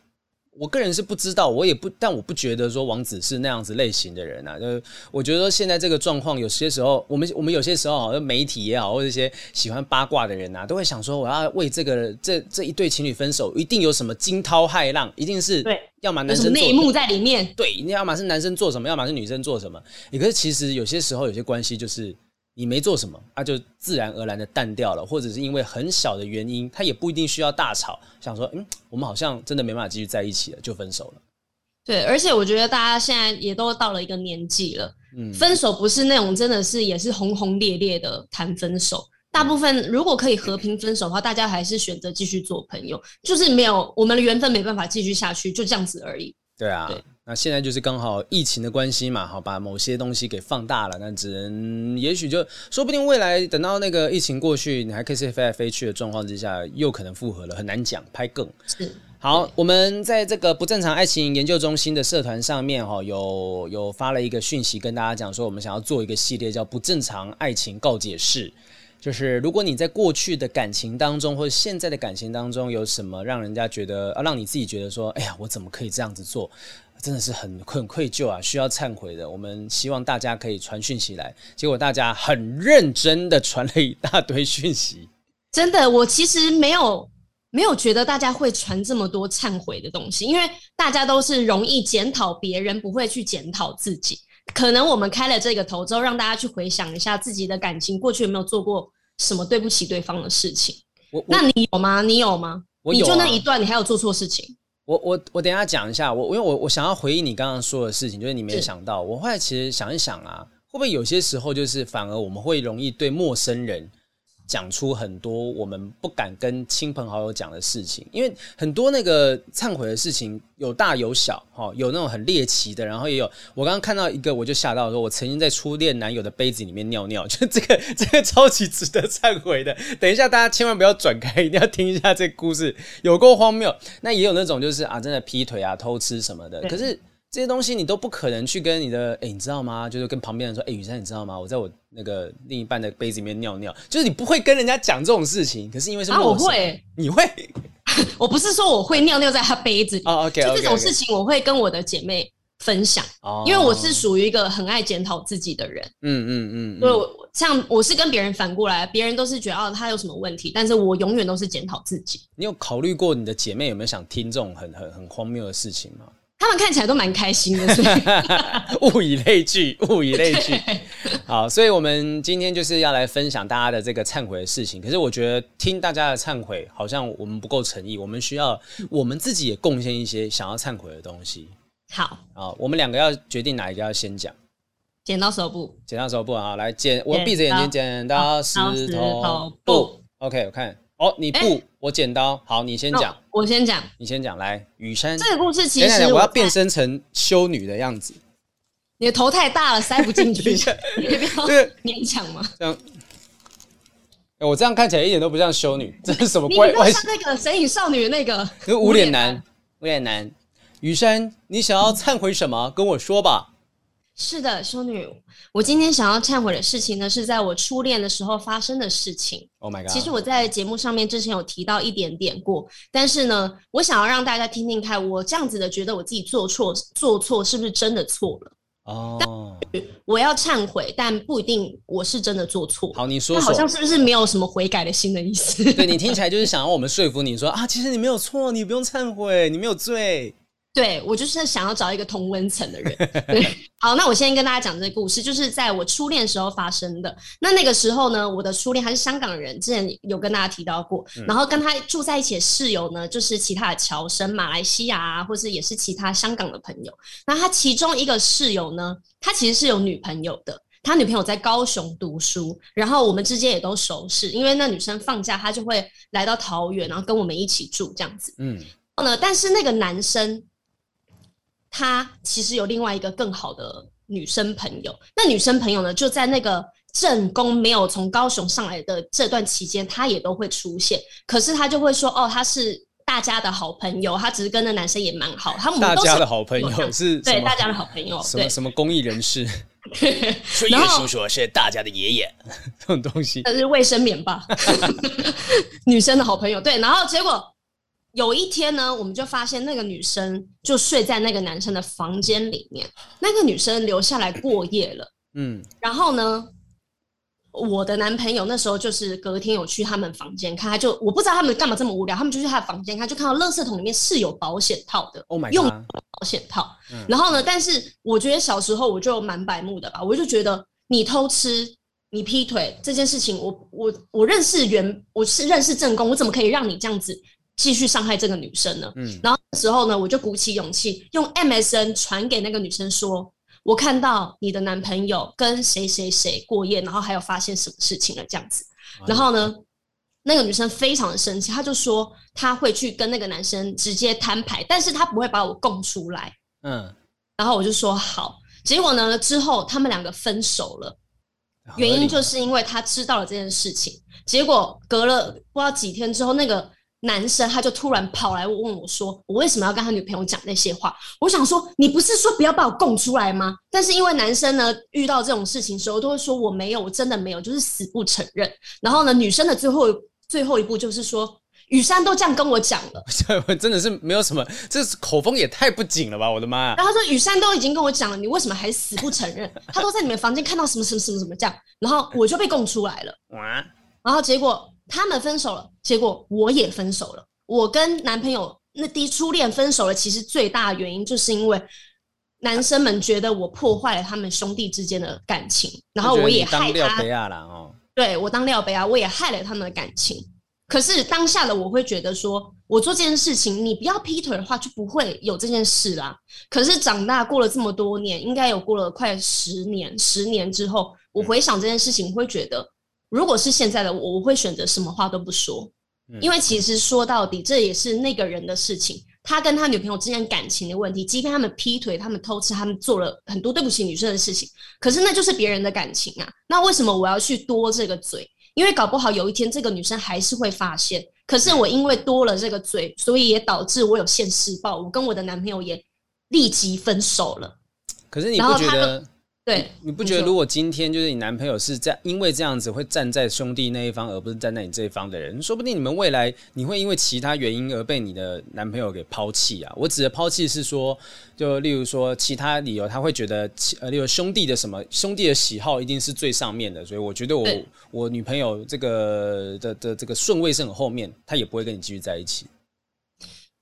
我个人是不知道，我也不，但我不觉得说王子是那样子类型的人啊。就是我觉得说现在这个状况，有些时候我们我们有些时候好像媒体也好，或者一些喜欢八卦的人啊，都会想说，我要为这个这这一对情侣分手，一定有什么惊涛骇浪，一定是对，要么男生内幕在里面，对，你要么是男生做什么，要么是女生做什么。可是其实有些时候有些关系就是。你没做什么，他、啊、就自然而然的淡掉了，或者是因为很小的原因，他也不一定需要大吵，想说，嗯，我们好像真的没办法继续在一起了，就分手了。对，而且我觉得大家现在也都到了一个年纪了，嗯，分手不是那种真的是也是轰轰烈烈的谈分手，大部分如果可以和平分手的话，大家还是选择继续做朋友，就是没有我们的缘分没办法继续下去，就这样子而已。对啊。对那现在就是刚好疫情的关系嘛，好，把某些东西给放大了，那只能也许就说不定未来等到那个疫情过去，你还可以飞来飞去的状况之下，又可能复合了，很难讲。拍更是好，我们在这个不正常爱情研究中心的社团上面哈，有有发了一个讯息跟大家讲说，我们想要做一个系列叫不正常爱情告解室，就是如果你在过去的感情当中或者现在的感情当中有什么让人家觉得啊，让你自己觉得说，哎呀，我怎么可以这样子做？真的是很很愧疚啊，需要忏悔的。我们希望大家可以传讯息来，结果大家很认真的传了一大堆讯息。真的，我其实没有没有觉得大家会传这么多忏悔的东西，因为大家都是容易检讨别人，不会去检讨自己。可能我们开了这个头之后，让大家去回想一下自己的感情，过去有没有做过什么对不起对方的事情？那你有吗？你有吗？我有啊。你就那一段，你还有做错事情？我我我等一下讲一下，我因为我我想要回应你刚刚说的事情，就是你没有想到，我后来其实想一想啊，会不会有些时候就是反而我们会容易对陌生人。讲出很多我们不敢跟亲朋好友讲的事情，因为很多那个忏悔的事情有大有小，哈，有那种很猎奇的，然后也有我刚刚看到一个，我就吓到说，我曾经在初恋男友的杯子里面尿尿，就 这个这个超级值得忏悔的。等一下，大家千万不要转开，一定要听一下这个故事，有够荒谬。那也有那种就是啊，真的劈腿啊、偷吃什么的，可是。这些东西你都不可能去跟你的，哎，你知道吗？就是跟旁边人说，哎，雨珊，你知道吗？我在我那个另一半的杯子里面尿尿，就是你不会跟人家讲这种事情。可是因为是啊，我会，你会，我不是说我会尿尿在他杯子里，就这种事情我会跟我的姐妹分享，哦，因为我是属于一个很爱检讨自己的人，嗯嗯嗯，所以像我是跟别人反过来，别人都是觉得哦他有什么问题，但是我永远都是检讨自己。你有考虑过你的姐妹有没有想听这种很很很荒谬的事情吗？他们看起来都蛮开心的，所以 物以类聚，物以类聚。好，所以我们今天就是要来分享大家的这个忏悔的事情。可是我觉得听大家的忏悔，好像我们不够诚意。我们需要我们自己也贡献一些想要忏悔的东西。好，好，我们两个要决定哪一个要先讲。剪刀石头布，剪刀石头布啊！来剪，我闭着眼睛剪刀石头布。OK，我看。哦，你不，欸、我剪刀，好，你先讲、哦，我先讲，你先讲，来，雨珊，这个故事其实我要变身成修女的样子，你的头太大了，塞不进去，你不要勉强嘛。这样，我这样看起来一点都不像修女，这是什么怪？怪？像那个神隐少女的那个，是无脸男，无脸男，雨珊，你想要忏悔什么？跟我说吧。是的，修女，我今天想要忏悔的事情呢，是在我初恋的时候发生的事情。Oh my god！其实我在节目上面之前有提到一点点过，但是呢，我想要让大家听听看，我这样子的觉得我自己做错，做错是不是真的错了？哦，我要忏悔，但不一定我是真的做错。好，你说说，好像是不是没有什么悔改的心的意思？对，你听起来就是想要我们说服你说啊，其实你没有错，你不用忏悔，你没有罪。对，我就是想要找一个同温层的人。对，好，那我先跟大家讲这个故事，就是在我初恋时候发生的。那那个时候呢，我的初恋还是香港人，之前有跟大家提到过。然后跟他住在一起的室友呢，就是其他的侨生，马来西亚啊，或是也是其他香港的朋友。那他其中一个室友呢，他其实是有女朋友的，他女朋友在高雄读书，然后我们之间也都熟识，因为那女生放假，她就会来到桃园，然后跟我们一起住这样子。嗯，然后呢，但是那个男生。他其实有另外一个更好的女生朋友，那女生朋友呢，就在那个正宫没有从高雄上来的这段期间，她也都会出现。可是她就会说：“哦，她是大家的好朋友，他只是跟那男生也蛮好。他们大家的好朋友是对大家的好朋友，什么什么公益人士。春月叔叔是大家的爷爷，这种东西。那是卫生棉吧？女生的好朋友。对，然后结果有一天呢，我们就发现那个女生就睡在那个男生的房间里面，那个女生留下来过夜了。嗯，然后呢？我的男朋友那时候就是隔天有去他们房间看，他就我不知道他们干嘛这么无聊，他们就去他的房间看，就看到垃圾桶里面是有保险套的，Oh my God，用保险套。嗯、然后呢，但是我觉得小时候我就蛮白目的吧，我就觉得你偷吃、你劈腿这件事情我，我我我认识原我是认识正宫，我怎么可以让你这样子继续伤害这个女生呢？嗯，然后那时候呢，我就鼓起勇气用 MSN 传给那个女生说。我看到你的男朋友跟谁谁谁过夜，然后还有发现什么事情了这样子，然后呢，那个女生非常的生气，她就说她会去跟那个男生直接摊牌，但是她不会把我供出来。嗯，然后我就说好，结果呢之后他们两个分手了，原因就是因为她知道了这件事情，结果隔了不知道几天之后那个。男生他就突然跑来问我说：“我为什么要跟他女朋友讲那些话？”我想说：“你不是说不要把我供出来吗？”但是因为男生呢，遇到这种事情的时候都会说：“我没有，我真的没有，就是死不承认。”然后呢，女生的最后最后一步就是说：“雨山都这样跟我讲了，真的是没有什么，这口风也太不紧了吧！我的妈啊！”然后他说：“雨山都已经跟我讲了，你为什么还死不承认？他都在你们房间看到什么什么什么什么这样，然后我就被供出来了。哇！然后结果。”他们分手了，结果我也分手了。我跟男朋友那第一初恋分手了，其实最大的原因就是因为男生们觉得我破坏了他们兄弟之间的感情，然后我也害他。对，我当料杯啊，我也害了他们的感情。可是当下的我会觉得说，我做这件事情，你不要劈腿的话，就不会有这件事啦。可是长大过了这么多年，应该有过了快十年，十年之后，我回想这件事情，我会觉得。如果是现在的我，我会选择什么话都不说，因为其实说到底，这也是那个人的事情，他跟他女朋友之间感情的问题。即便他们劈腿，他们偷吃，他们做了很多对不起女生的事情，可是那就是别人的感情啊。那为什么我要去多这个嘴？因为搞不好有一天这个女生还是会发现。可是我因为多了这个嘴，所以也导致我有现世报，我跟我的男朋友也立即分手了。可是你不觉得？对，你不觉得如果今天就是你男朋友是在因为这样子会站在兄弟那一方，而不是站在你这一方的人，说不定你们未来你会因为其他原因而被你的男朋友给抛弃啊！我指的抛弃是说，就例如说其他理由，他会觉得呃，例如兄弟的什么兄弟的喜好一定是最上面的，所以我觉得我我女朋友这个的的这个顺位是很后面，他也不会跟你继续在一起。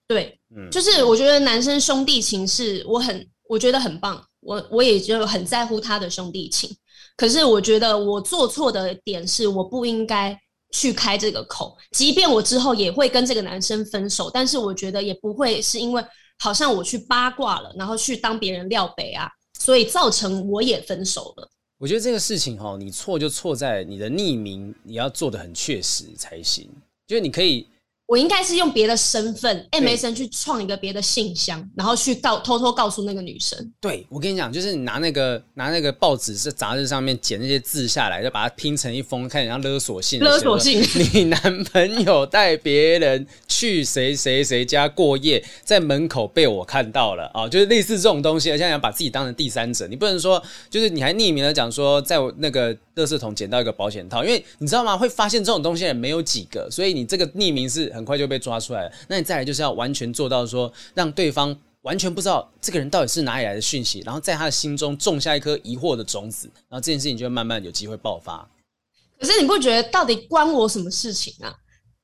对，嗯，就是我觉得男生兄弟情是我很我觉得很棒。我我也就很在乎他的兄弟情，可是我觉得我做错的点是，我不应该去开这个口。即便我之后也会跟这个男生分手，但是我觉得也不会是因为好像我去八卦了，然后去当别人料杯啊，所以造成我也分手了。我觉得这个事情哈，你错就错在你的匿名，你要做得很确实才行，就是你可以。我应该是用别的身份 MSN 去创一个别的信箱，然后去告偷偷告诉那个女生。对，我跟你讲，就是你拿那个拿那个报纸是杂志上面剪那些字下来，就把它拼成一封，看起来像勒索信。勒索信，你男朋友带别人去谁谁谁家过夜，在门口被我看到了啊，就是类似这种东西。现在要把自己当成第三者，你不能说就是你还匿名的讲说，在我那个垃圾桶捡到一个保险套，因为你知道吗？会发现这种东西的人没有几个，所以你这个匿名是。很快就被抓出来了。那你再来就是要完全做到说，让对方完全不知道这个人到底是哪里来的讯息，然后在他的心中种下一颗疑惑的种子，然后这件事情就会慢慢有机会爆发。可是你不觉得到底关我什么事情啊？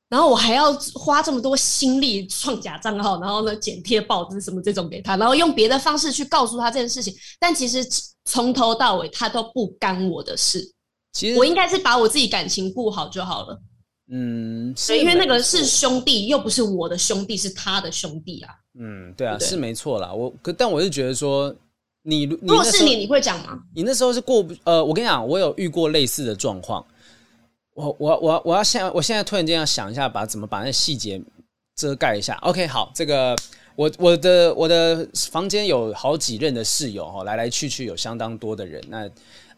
然后我还要花这么多心力创假账号，然后呢剪贴报纸什么这种给他，然后用别的方式去告诉他这件事情，但其实从头到尾他都不干我的事。其实我应该是把我自己感情顾好就好了。嗯，所以因为那个是兄弟，又不是我的兄弟，是他的兄弟啊。嗯，对啊，对是没错啦。我可，但我是觉得说，你，你如果是你，你会讲吗？你那时候是过不呃，我跟你讲，我有遇过类似的状况。我我我我要现我现在突然间要想一下，把怎么把那细节遮盖一下。OK，好，这个我我的我的房间有好几任的室友哈，来来去去有相当多的人。那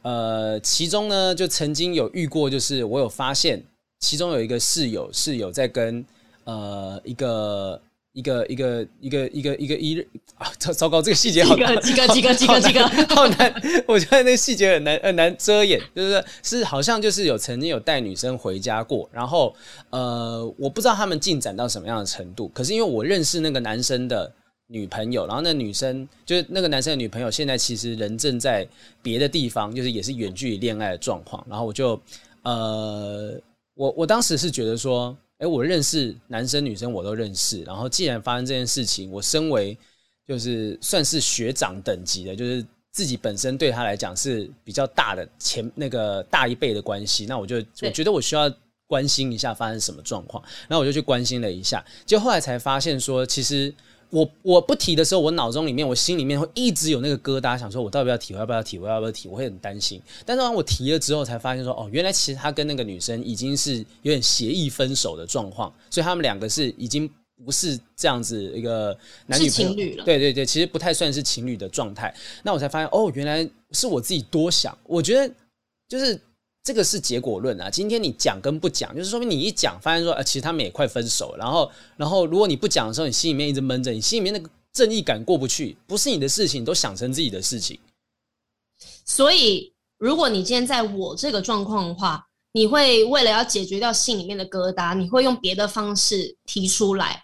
呃，其中呢，就曾经有遇过，就是我有发现。其中有一个室友，室友在跟呃一个。一个一个一个一个一个一啊，糟糟糕，这个细节好，几个几个几个几个几个好难，我觉得那个细节很难很难遮掩，就是是好像就是有曾经有带女生回家过，然后呃，我不知道他们进展到什么样的程度，可是因为我认识那个男生的女朋友，然后那女生就是那个男生的女朋友，现在其实人正在别的地方，就是也是远距离恋爱的状况，然后我就呃，我我当时是觉得说。哎，我认识男生女生我都认识，然后既然发生这件事情，我身为就是算是学长等级的，就是自己本身对他来讲是比较大的前那个大一辈的关系，那我就我觉得我需要关心一下发生什么状况，然后我就去关心了一下，就后来才发现说其实。我我不提的时候，我脑中里面，我心里面会一直有那个疙瘩，想说我到底要不要提，我要不要提，我要不要提，我会很担心。但是当我提了之后，才发现说，哦，原来其实他跟那个女生已经是有点协议分手的状况，所以他们两个是已经不是这样子一个男女朋友，情侣了。对对对，其实不太算是情侣的状态。那我才发现，哦，原来是我自己多想。我觉得就是。这个是结果论啊！今天你讲跟不讲，就是说明你一讲，发现说，呃，其实他们也快分手。然后，然后如果你不讲的时候，你心里面一直闷着，你心里面那个正义感过不去，不是你的事情，你都想成自己的事情。所以，如果你今天在我这个状况的话，你会为了要解决掉心里面的疙瘩，你会用别的方式提出来，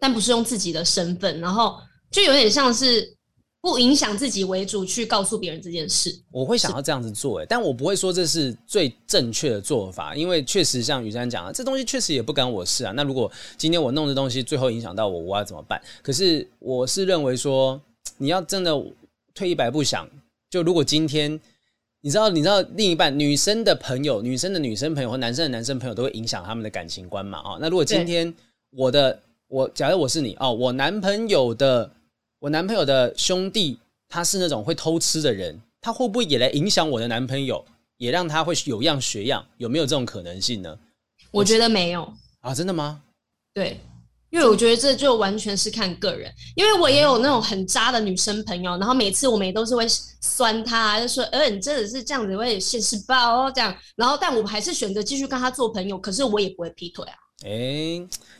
但不是用自己的身份，然后就有点像是。不影响自己为主去告诉别人这件事，我会想要这样子做，哎，但我不会说这是最正确的做法，因为确实像雨珊讲的，这东西确实也不干我事啊。那如果今天我弄的东西最后影响到我，我要怎么办？可是我是认为说，你要真的退一百步想，就如果今天你知道，你知道另一半女生的朋友、女生的女生朋友和男生的男生朋友都会影响他们的感情观嘛？啊，那如果今天我的我，假如我是你哦，我男朋友的。我男朋友的兄弟，他是那种会偷吃的人，他会不会也来影响我的男朋友，也让他会有样学样？有没有这种可能性呢？我觉得没有啊，真的吗？对，因为我觉得这就完全是看个人，因为我也有那种很渣的女生朋友，然后每次我们也都是会酸她，就说：“呃，你真的是这样子会现世报哦，这样。”然后，但我们还是选择继续跟他做朋友，可是我也不会劈腿啊。哎，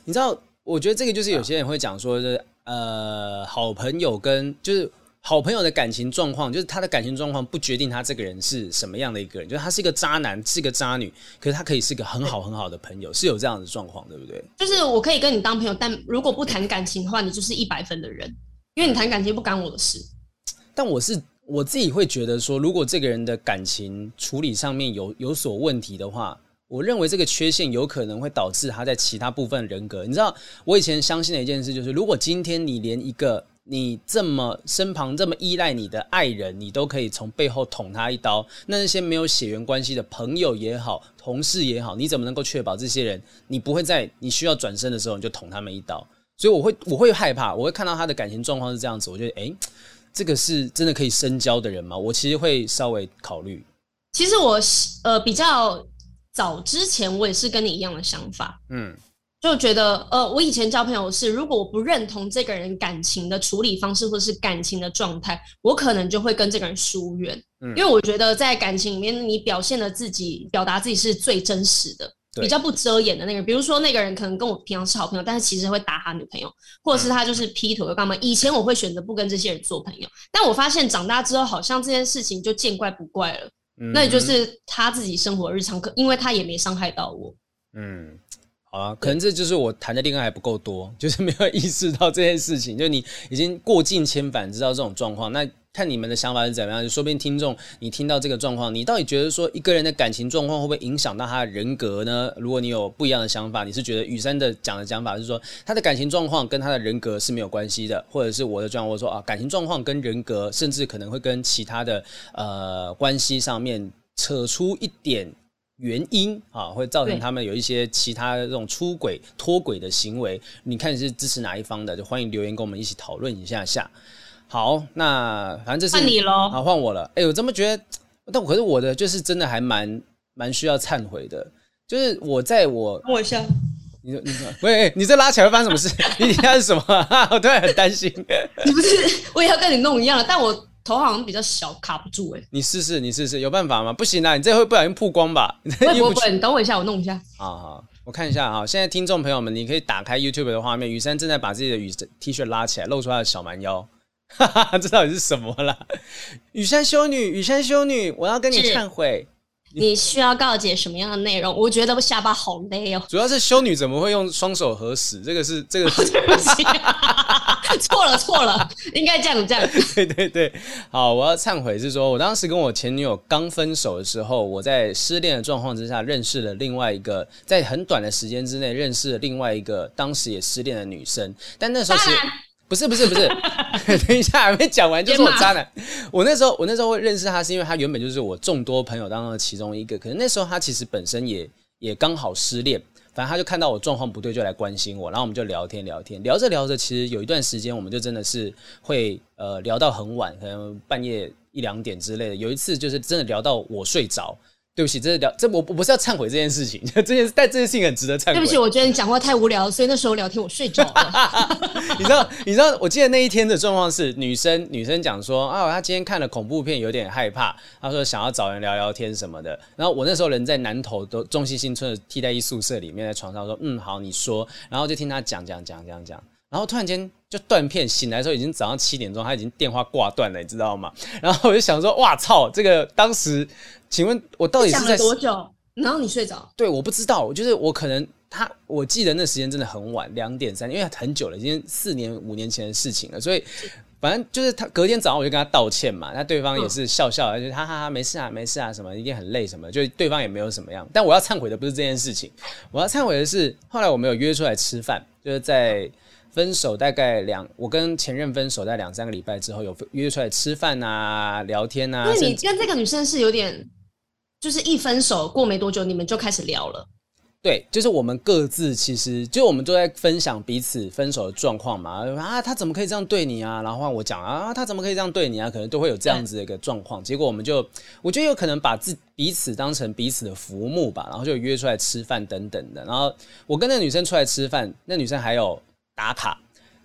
你知道，我觉得这个就是有些人会讲说的。呃，好朋友跟就是好朋友的感情状况，就是他的感情状况不决定他这个人是什么样的一个人。就是他是一个渣男，是一个渣女，可是他可以是个很好很好的朋友，是有这样的状况，对不对？就是我可以跟你当朋友，但如果不谈感情的话，你就是一百分的人，因为你谈感情不干我的事。但我是我自己会觉得说，如果这个人的感情处理上面有有所问题的话。我认为这个缺陷有可能会导致他在其他部分人格。你知道，我以前相信的一件事就是，如果今天你连一个你这么身旁这么依赖你的爱人，你都可以从背后捅他一刀，那那些没有血缘关系的朋友也好，同事也好，你怎么能够确保这些人你不会在你需要转身的时候你就捅他们一刀？所以我会我会害怕，我会看到他的感情状况是这样子，我觉得诶，这个是真的可以深交的人吗？我其实会稍微考虑。其实我呃比较。早之前我也是跟你一样的想法，嗯，就觉得呃，我以前交朋友是，如果我不认同这个人感情的处理方式或者是感情的状态，我可能就会跟这个人疏远，嗯，因为我觉得在感情里面，你表现的自己、表达自己是最真实的，比较不遮掩的那个人。比如说那个人可能跟我平常是好朋友，但是其实会打他女朋友，或者是他就是劈腿又干嘛。以前我会选择不跟这些人做朋友，但我发现长大之后，好像这件事情就见怪不怪了。那也就是他自己生活日常，可因为他也没伤害到我。嗯，好啊，可能这就是我谈的恋爱还不够多，就是没有意识到这件事情。就你已经过尽千帆，知道这种状况，那。看你们的想法是怎么样，就说不定听众你听到这个状况，你到底觉得说一个人的感情状况会不会影响到他的人格呢？如果你有不一样的想法，你是觉得雨珊的讲的讲法是说他的感情状况跟他的人格是没有关系的，或者是我的状况，我说啊，感情状况跟人格甚至可能会跟其他的呃关系上面扯出一点原因啊，会造成他们有一些其他的这种出轨脱轨的行为。你看你是支持哪一方的？就欢迎留言跟我们一起讨论一下下。好，那反正这是换你喽，好换我了。哎、欸，我这么觉得，但可是我的就是真的还蛮蛮需要忏悔的，就是我在我摸一下，你说你说，喂，你这拉起来会发生什么事？你底下是什么？我突然很担心。你不是我也要跟你弄一样的，但我头好像比较小，卡不住哎、欸。你试试，你试试，有办法吗？不行啊，你这会不小心曝光吧？不 不，不，你等我一下，我弄一下。好好，我看一下啊。现在听众朋友们，你可以打开 YouTube 的画面，雨山正在把自己的雨 T 恤拉起来，露出他的小蛮腰。哈哈，这到底是什么啦？雨山修女，雨山修女，我要跟你忏悔。你需要告解什么样的内容？我觉得我下巴好累哦。主要是修女怎么会用双手合十？这个是这个是 对不起，错了错了，应该这样这样。对对对，好，我要忏悔是说，我当时跟我前女友刚分手的时候，我在失恋的状况之下认识了另外一个，在很短的时间之内认识了另外一个当时也失恋的女生，但那时候是。不是不是不是，等一下还没讲完就是我渣男。我那时候我那时候会认识他，是因为他原本就是我众多朋友当中的其中一个。可是那时候他其实本身也也刚好失恋，反正他就看到我状况不对，就来关心我，然后我们就聊天聊天，聊着聊着，其实有一段时间我们就真的是会呃聊到很晚，可能半夜一两点之类的。有一次就是真的聊到我睡着。对不起，这是聊这我我不是要忏悔这件事情，这件但这件事情很值得忏悔。对不起，我觉得你讲话太无聊，所以那时候聊天我睡着了。你知道，你知道，我记得那一天的状况是女生女生讲说啊，她今天看了恐怖片，有点害怕，她说想要找人聊聊天什么的。然后我那时候人在南投的中西新村的替代役宿舍里面，在床上说嗯好，你说，然后就听她讲讲讲讲讲，然后突然间就断片，醒来的时候已经早上七点钟，他已经电话挂断了，你知道吗？然后我就想说哇操，这个当时。请问，我到底是在多久？然后你睡着？对，我不知道，就是我可能他，我记得那时间真的很晚，两点三，因为很久了，已经四年五年前的事情了，所以反正就是他隔天早上我就跟他道歉嘛，那对方也是笑笑，就哈哈哈，没事啊，没事啊，什么一定很累什么，就对方也没有什么样。但我要忏悔的不是这件事情，我要忏悔的是后来我们有约出来吃饭，就是在分手大概两，我跟前任分手在两三个礼拜之后有约出来吃饭啊，聊天啊。那你跟这个女生是有点。就是一分手过没多久，你们就开始聊了。对，就是我们各自其实就我们都在分享彼此分手的状况嘛。啊，他怎么可以这样对你啊？然后我讲啊，他怎么可以这样对你啊？可能都会有这样子的一个状况。结果我们就，我觉得有可能把自彼此当成彼此的浮木吧，然后就约出来吃饭等等的。然后我跟那女生出来吃饭，那女生还有打卡。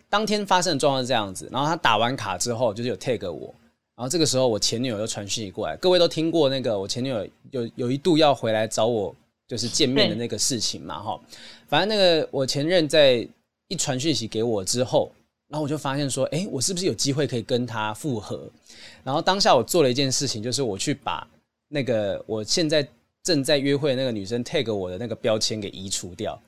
当天发生的状况是这样子，然后他打完卡之后，就是有 tag 我。然后这个时候，我前女友又传讯息过来。各位都听过那个我前女友有有一度要回来找我，就是见面的那个事情嘛，哈。反正那个我前任在一传讯息给我之后，然后我就发现说，哎，我是不是有机会可以跟他复合？然后当下我做了一件事情，就是我去把那个我现在正在约会的那个女生 tag 我的那个标签给移除掉。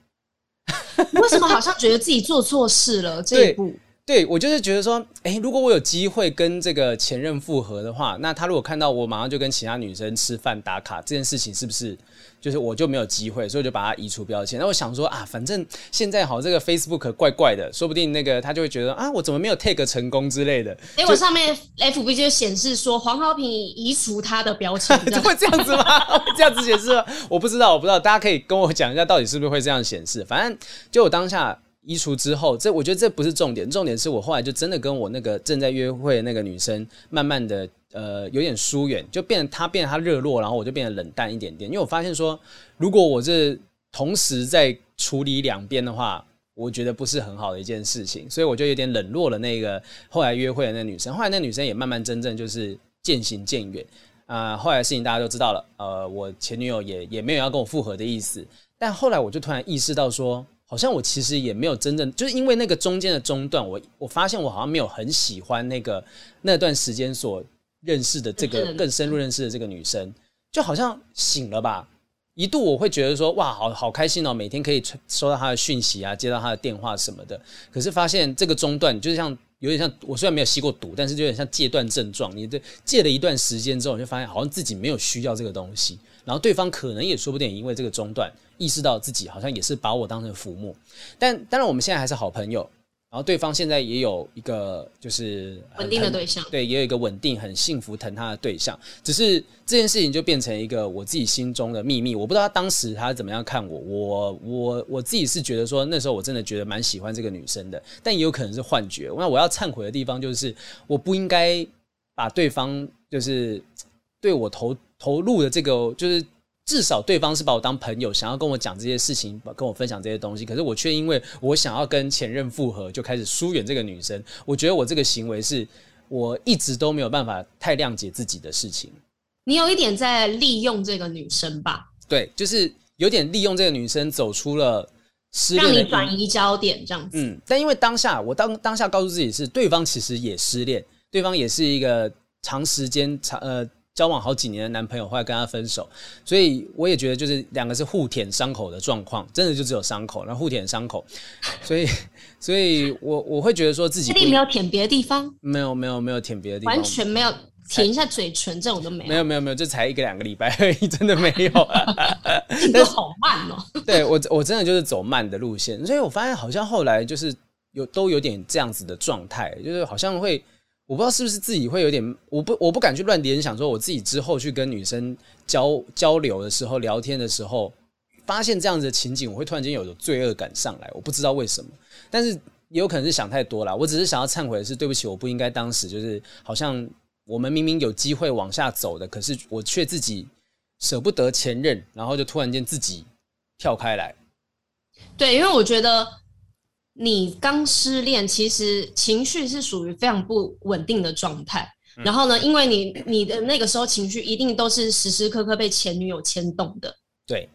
为什么好像觉得自己做错事了？这一步。对，我就是觉得说，诶，如果我有机会跟这个前任复合的话，那他如果看到我马上就跟其他女生吃饭打卡这件事情，是不是就是我就没有机会？所以我就把它移除标签。那我想说啊，反正现在好这个 Facebook 怪怪的，说不定那个他就会觉得啊，我怎么没有 take 成功之类的。结果上面 FB 就显示说黄豪平移除他的标签，会这样子吗？会 这样子显示吗？我不知道，我不知道，大家可以跟我讲一下，到底是不是会这样显示？反正就我当下。移除之后，这我觉得这不是重点，重点是我后来就真的跟我那个正在约会的那个女生，慢慢的呃有点疏远，就变得她变得她热络，然后我就变得冷淡一点点。因为我发现说，如果我这同时在处理两边的话，我觉得不是很好的一件事情，所以我就有点冷落了那个后来约会的那女生。后来那女生也慢慢真正就是渐行渐远啊。后来的事情大家都知道了，呃，我前女友也也没有要跟我复合的意思。但后来我就突然意识到说。好像我其实也没有真正，就是因为那个中间的中断，我我发现我好像没有很喜欢那个那段时间所认识的这个更深入认识的这个女生，就好像醒了吧。一度我会觉得说，哇，好好开心哦，每天可以收到她的讯息啊，接到她的电话什么的。可是发现这个中断，就是像有点像我虽然没有吸过毒，但是就有点像戒断症状。你这戒了一段时间之后，你就发现好像自己没有需要这个东西，然后对方可能也说不定因为这个中断。意识到自己好像也是把我当成浮木，但当然我们现在还是好朋友。然后对方现在也有一个就是稳定的对象，对，也有一个稳定、很幸福、疼他的对象。只是这件事情就变成一个我自己心中的秘密。我不知道他当时他怎么样看我，我我我自己是觉得说那时候我真的觉得蛮喜欢这个女生的，但也有可能是幻觉。那我要忏悔的地方就是我不应该把对方就是对我投投入的这个就是。至少对方是把我当朋友，想要跟我讲这些事情，跟我分享这些东西。可是我却因为我想要跟前任复合，就开始疏远这个女生。我觉得我这个行为是我一直都没有办法太谅解自己的事情。你有一点在利用这个女生吧？对，就是有点利用这个女生走出了失恋，让你转移焦点这样子。嗯，但因为当下我当当下告诉自己是对方其实也失恋，对方也是一个长时间长呃。交往好几年的男朋友后来跟他分手，所以我也觉得就是两个是互舔伤口的状况，真的就只有伤口，然后互舔伤口，所以，所以我我会觉得说自己没有舔别的地方，没有没有没有舔别的地方，完全没有舔一下嘴唇这种都没有，没有没有没有，就才一个两个礼拜而已，真的没有，都好慢哦。对我我真的就是走慢的路线，所以我发现好像后来就是有都有点这样子的状态，就是好像会。我不知道是不是自己会有点，我不我不敢去乱联想，说我自己之后去跟女生交交流的时候、聊天的时候，发现这样子的情景，我会突然间有种罪恶感上来，我不知道为什么，但是也有可能是想太多了。我只是想要忏悔的是，对不起，我不应该当时就是好像我们明明有机会往下走的，可是我却自己舍不得前任，然后就突然间自己跳开来。对，因为我觉得。你刚失恋，其实情绪是属于非常不稳定的状态。嗯、然后呢，因为你你的那个时候情绪一定都是时时刻刻被前女友牵动的。对。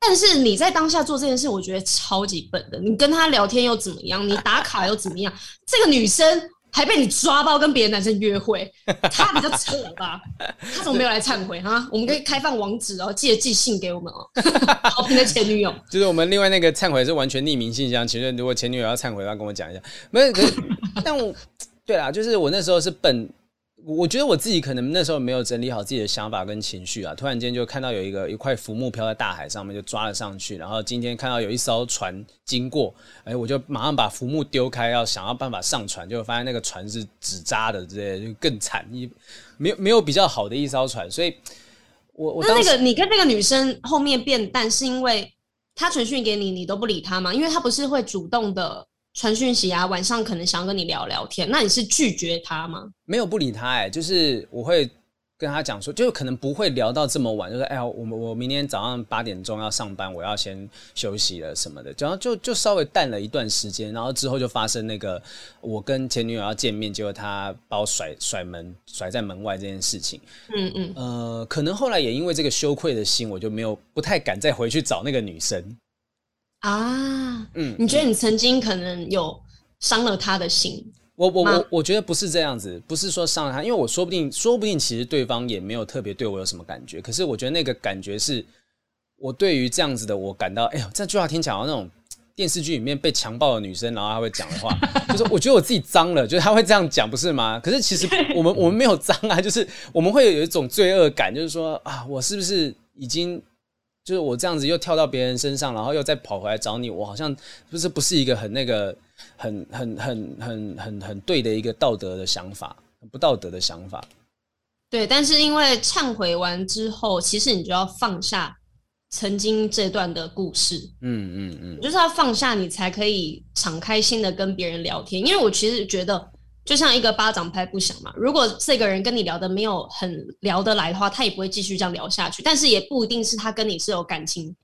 但是你在当下做这件事，我觉得超级笨的。你跟他聊天又怎么样？你打卡又怎么样？这个女生。还被你抓包跟别的男生约会，他比较扯吧？他怎么没有来忏悔哈？我们可以开放网址哦，记得寄信给我们哦。好评的前女友，就是我们另外那个忏悔是完全匿名信箱，其实如果前女友要忏悔，的话跟我讲一下。没有，可是但我 对啦，就是我那时候是笨。我觉得我自己可能那时候没有整理好自己的想法跟情绪啊，突然间就看到有一个一块浮木飘在大海上面，就抓了上去。然后今天看到有一艘船经过，哎，我就马上把浮木丢开，要想要办法上船，就发现那个船是纸扎的，之类就更惨，一没有没有比较好的一艘船。所以我，我我那那个你跟那个女生后面变淡，是因为她传讯给你，你都不理她吗？因为她不是会主动的。传讯息啊，晚上可能想要跟你聊聊天，那你是拒绝他吗？没有不理他、欸，哎，就是我会跟他讲说，就可能不会聊到这么晚，就是哎呀，我我明天早上八点钟要上班，我要先休息了什么的，然后就就稍微淡了一段时间，然后之后就发生那个我跟前女友要见面，结果他把我甩甩门甩在门外这件事情，嗯嗯，呃，可能后来也因为这个羞愧的心，我就没有不太敢再回去找那个女生。啊，嗯，你觉得你曾经可能有伤了他的心？我我我我觉得不是这样子，不是说伤了他，因为我说不定说不定其实对方也没有特别对我有什么感觉，可是我觉得那个感觉是我对于这样子的我感到，哎呦，这句话听起来好像那种电视剧里面被强暴的女生，然后她会讲的话，就是我觉得我自己脏了，就是她会这样讲，不是吗？可是其实我们我们没有脏啊，就是我们会有一种罪恶感，就是说啊，我是不是已经。就是我这样子又跳到别人身上，然后又再跑回来找你，我好像就是不是一个很那个很很很很很很对的一个道德的想法，很不道德的想法。对，但是因为忏悔完之后，其实你就要放下曾经这段的故事。嗯嗯嗯，就是要放下，你才可以敞开心的跟别人聊天。因为我其实觉得。就像一个巴掌拍不响嘛，如果这个人跟你聊的没有很聊得来的话，他也不会继续这样聊下去。但是也不一定是他跟你是有感情，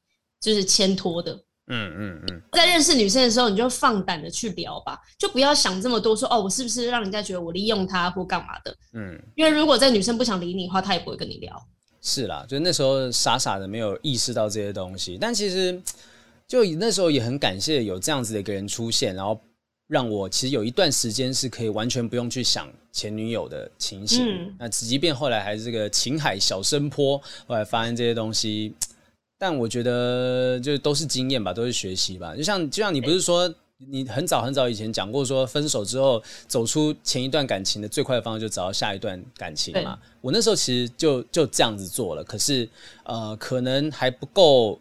就是牵拖的。嗯嗯嗯。在认识女生的时候，你就放胆的去聊吧，就不要想这么多说，说哦，我是不是让人家觉得我利用他或干嘛的？嗯。因为如果这女生不想理你的话，她也不会跟你聊。是啦，就那时候傻傻的没有意识到这些东西，但其实就那时候也很感谢有这样子的一个人出现，然后。让我其实有一段时间是可以完全不用去想前女友的情形，嗯、那即便后来还是这个情海小生坡，后来发现这些东西，但我觉得就都是经验吧，都是学习吧。就像就像你不是说你很早很早以前讲过说，分手之后走出前一段感情的最快的方式就找到下一段感情嘛？我那时候其实就就这样子做了，可是呃，可能还不够。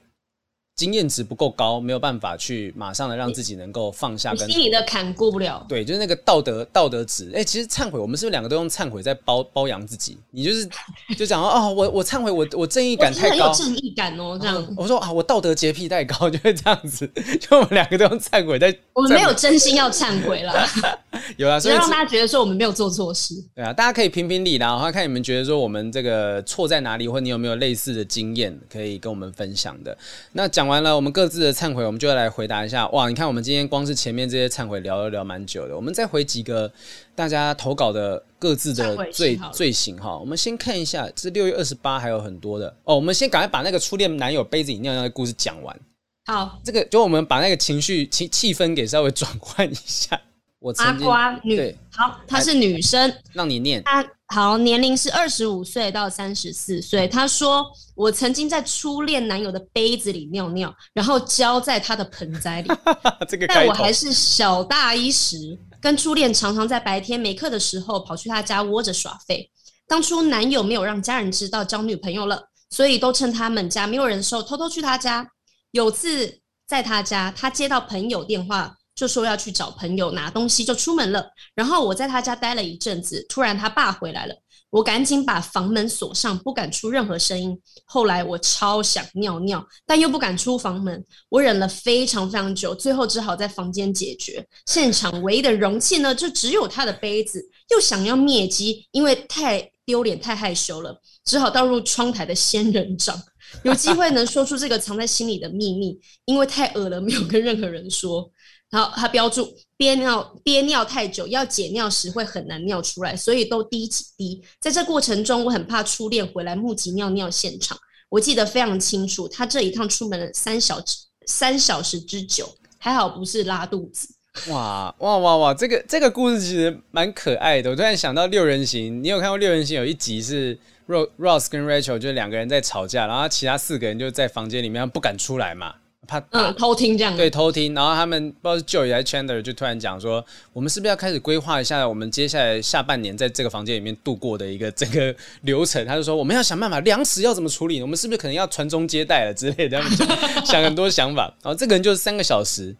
经验值不够高，没有办法去马上的让自己能够放下跟。跟心里的坎过不了。对，就是那个道德道德值。哎、欸，其实忏悔，我们是不是两个都用忏悔在包包养自己？你就是 就讲哦，我我忏悔，我我正义感太高，有正义感哦，这样。我说啊，我道德洁癖太高，就会这样子。就我们两个都用忏悔在。我们没有真心要忏悔了。有啊，所以让大家觉得说我们没有做错事。对啊，大家可以评评理，然后看你们觉得说我们这个错在哪里，或你有没有类似的经验可以跟我们分享的。那讲完。完了我们各自的忏悔，我们就要来回答一下。哇，你看我们今天光是前面这些忏悔聊了聊蛮久的，我们再回几个大家投稿的各自的罪罪行哈。我们先看一下，这六月二十八还有很多的哦。我们先赶快把那个初恋男友杯子里尿尿的故事讲完。好，这个就我们把那个情绪气气氛给稍微转换一下。我阿瓜女，好，她是女生，让你念。她好，年龄是二十五岁到三十四岁。她说，我曾经在初恋男友的杯子里尿尿，然后浇在他的盆栽里。这个，但我还是小大一时，跟初恋常常在白天没课的时候跑去他家窝着耍废。当初男友没有让家人知道交女朋友了，所以都趁他们家没有人的时候偷偷去他家。有次在他家，他接到朋友电话。就说要去找朋友拿东西，就出门了。然后我在他家待了一阵子，突然他爸回来了，我赶紧把房门锁上，不敢出任何声音。后来我超想尿尿，但又不敢出房门，我忍了非常非常久，最后只好在房间解决。现场唯一的容器呢，就只有他的杯子，又想要灭机，因为太丢脸、太害羞了，只好倒入窗台的仙人掌。有机会能说出这个藏在心里的秘密，因为太恶了，没有跟任何人说。然后他标注憋尿憋尿太久，要解尿时会很难尿出来，所以都滴几滴。在这过程中，我很怕初恋回来目击尿尿现场。我记得非常清楚，他这一趟出门了三小时三小时之久，还好不是拉肚子。哇哇哇哇！这个这个故事其实蛮可爱的。我突然想到六人行，你有看过六人行？有一集是 Ross 跟 Rachel 就两个人在吵架，然后其他四个人就在房间里面不敢出来嘛。他嗯，偷听这样对，偷听，然后他们不知道是 Joey 还是 Chandler 就突然讲说，我们是不是要开始规划一下我们接下来下半年在这个房间里面度过的一个整个流程？他就说我们要想办法粮食要怎么处理，我们是不是可能要传宗接代了之类的？他们就想很多想法。然后这个人就是三个小时，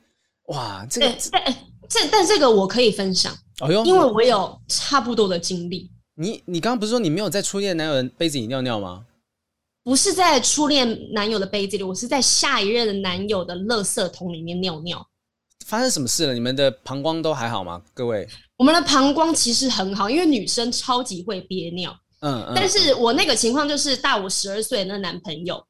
哇，这个 这这但这个我可以分享，哦哟，因为我有差不多的经历。你你刚刚不是说你没有在初恋男友的杯子里尿尿吗？不是在初恋男友的杯子里，我是在下一任的男友的垃圾桶里面尿尿。发生什么事了？你们的膀胱都还好吗？各位，我们的膀胱其实很好，因为女生超级会憋尿。嗯，嗯，但是我那个情况就是大我十二岁的那男朋友，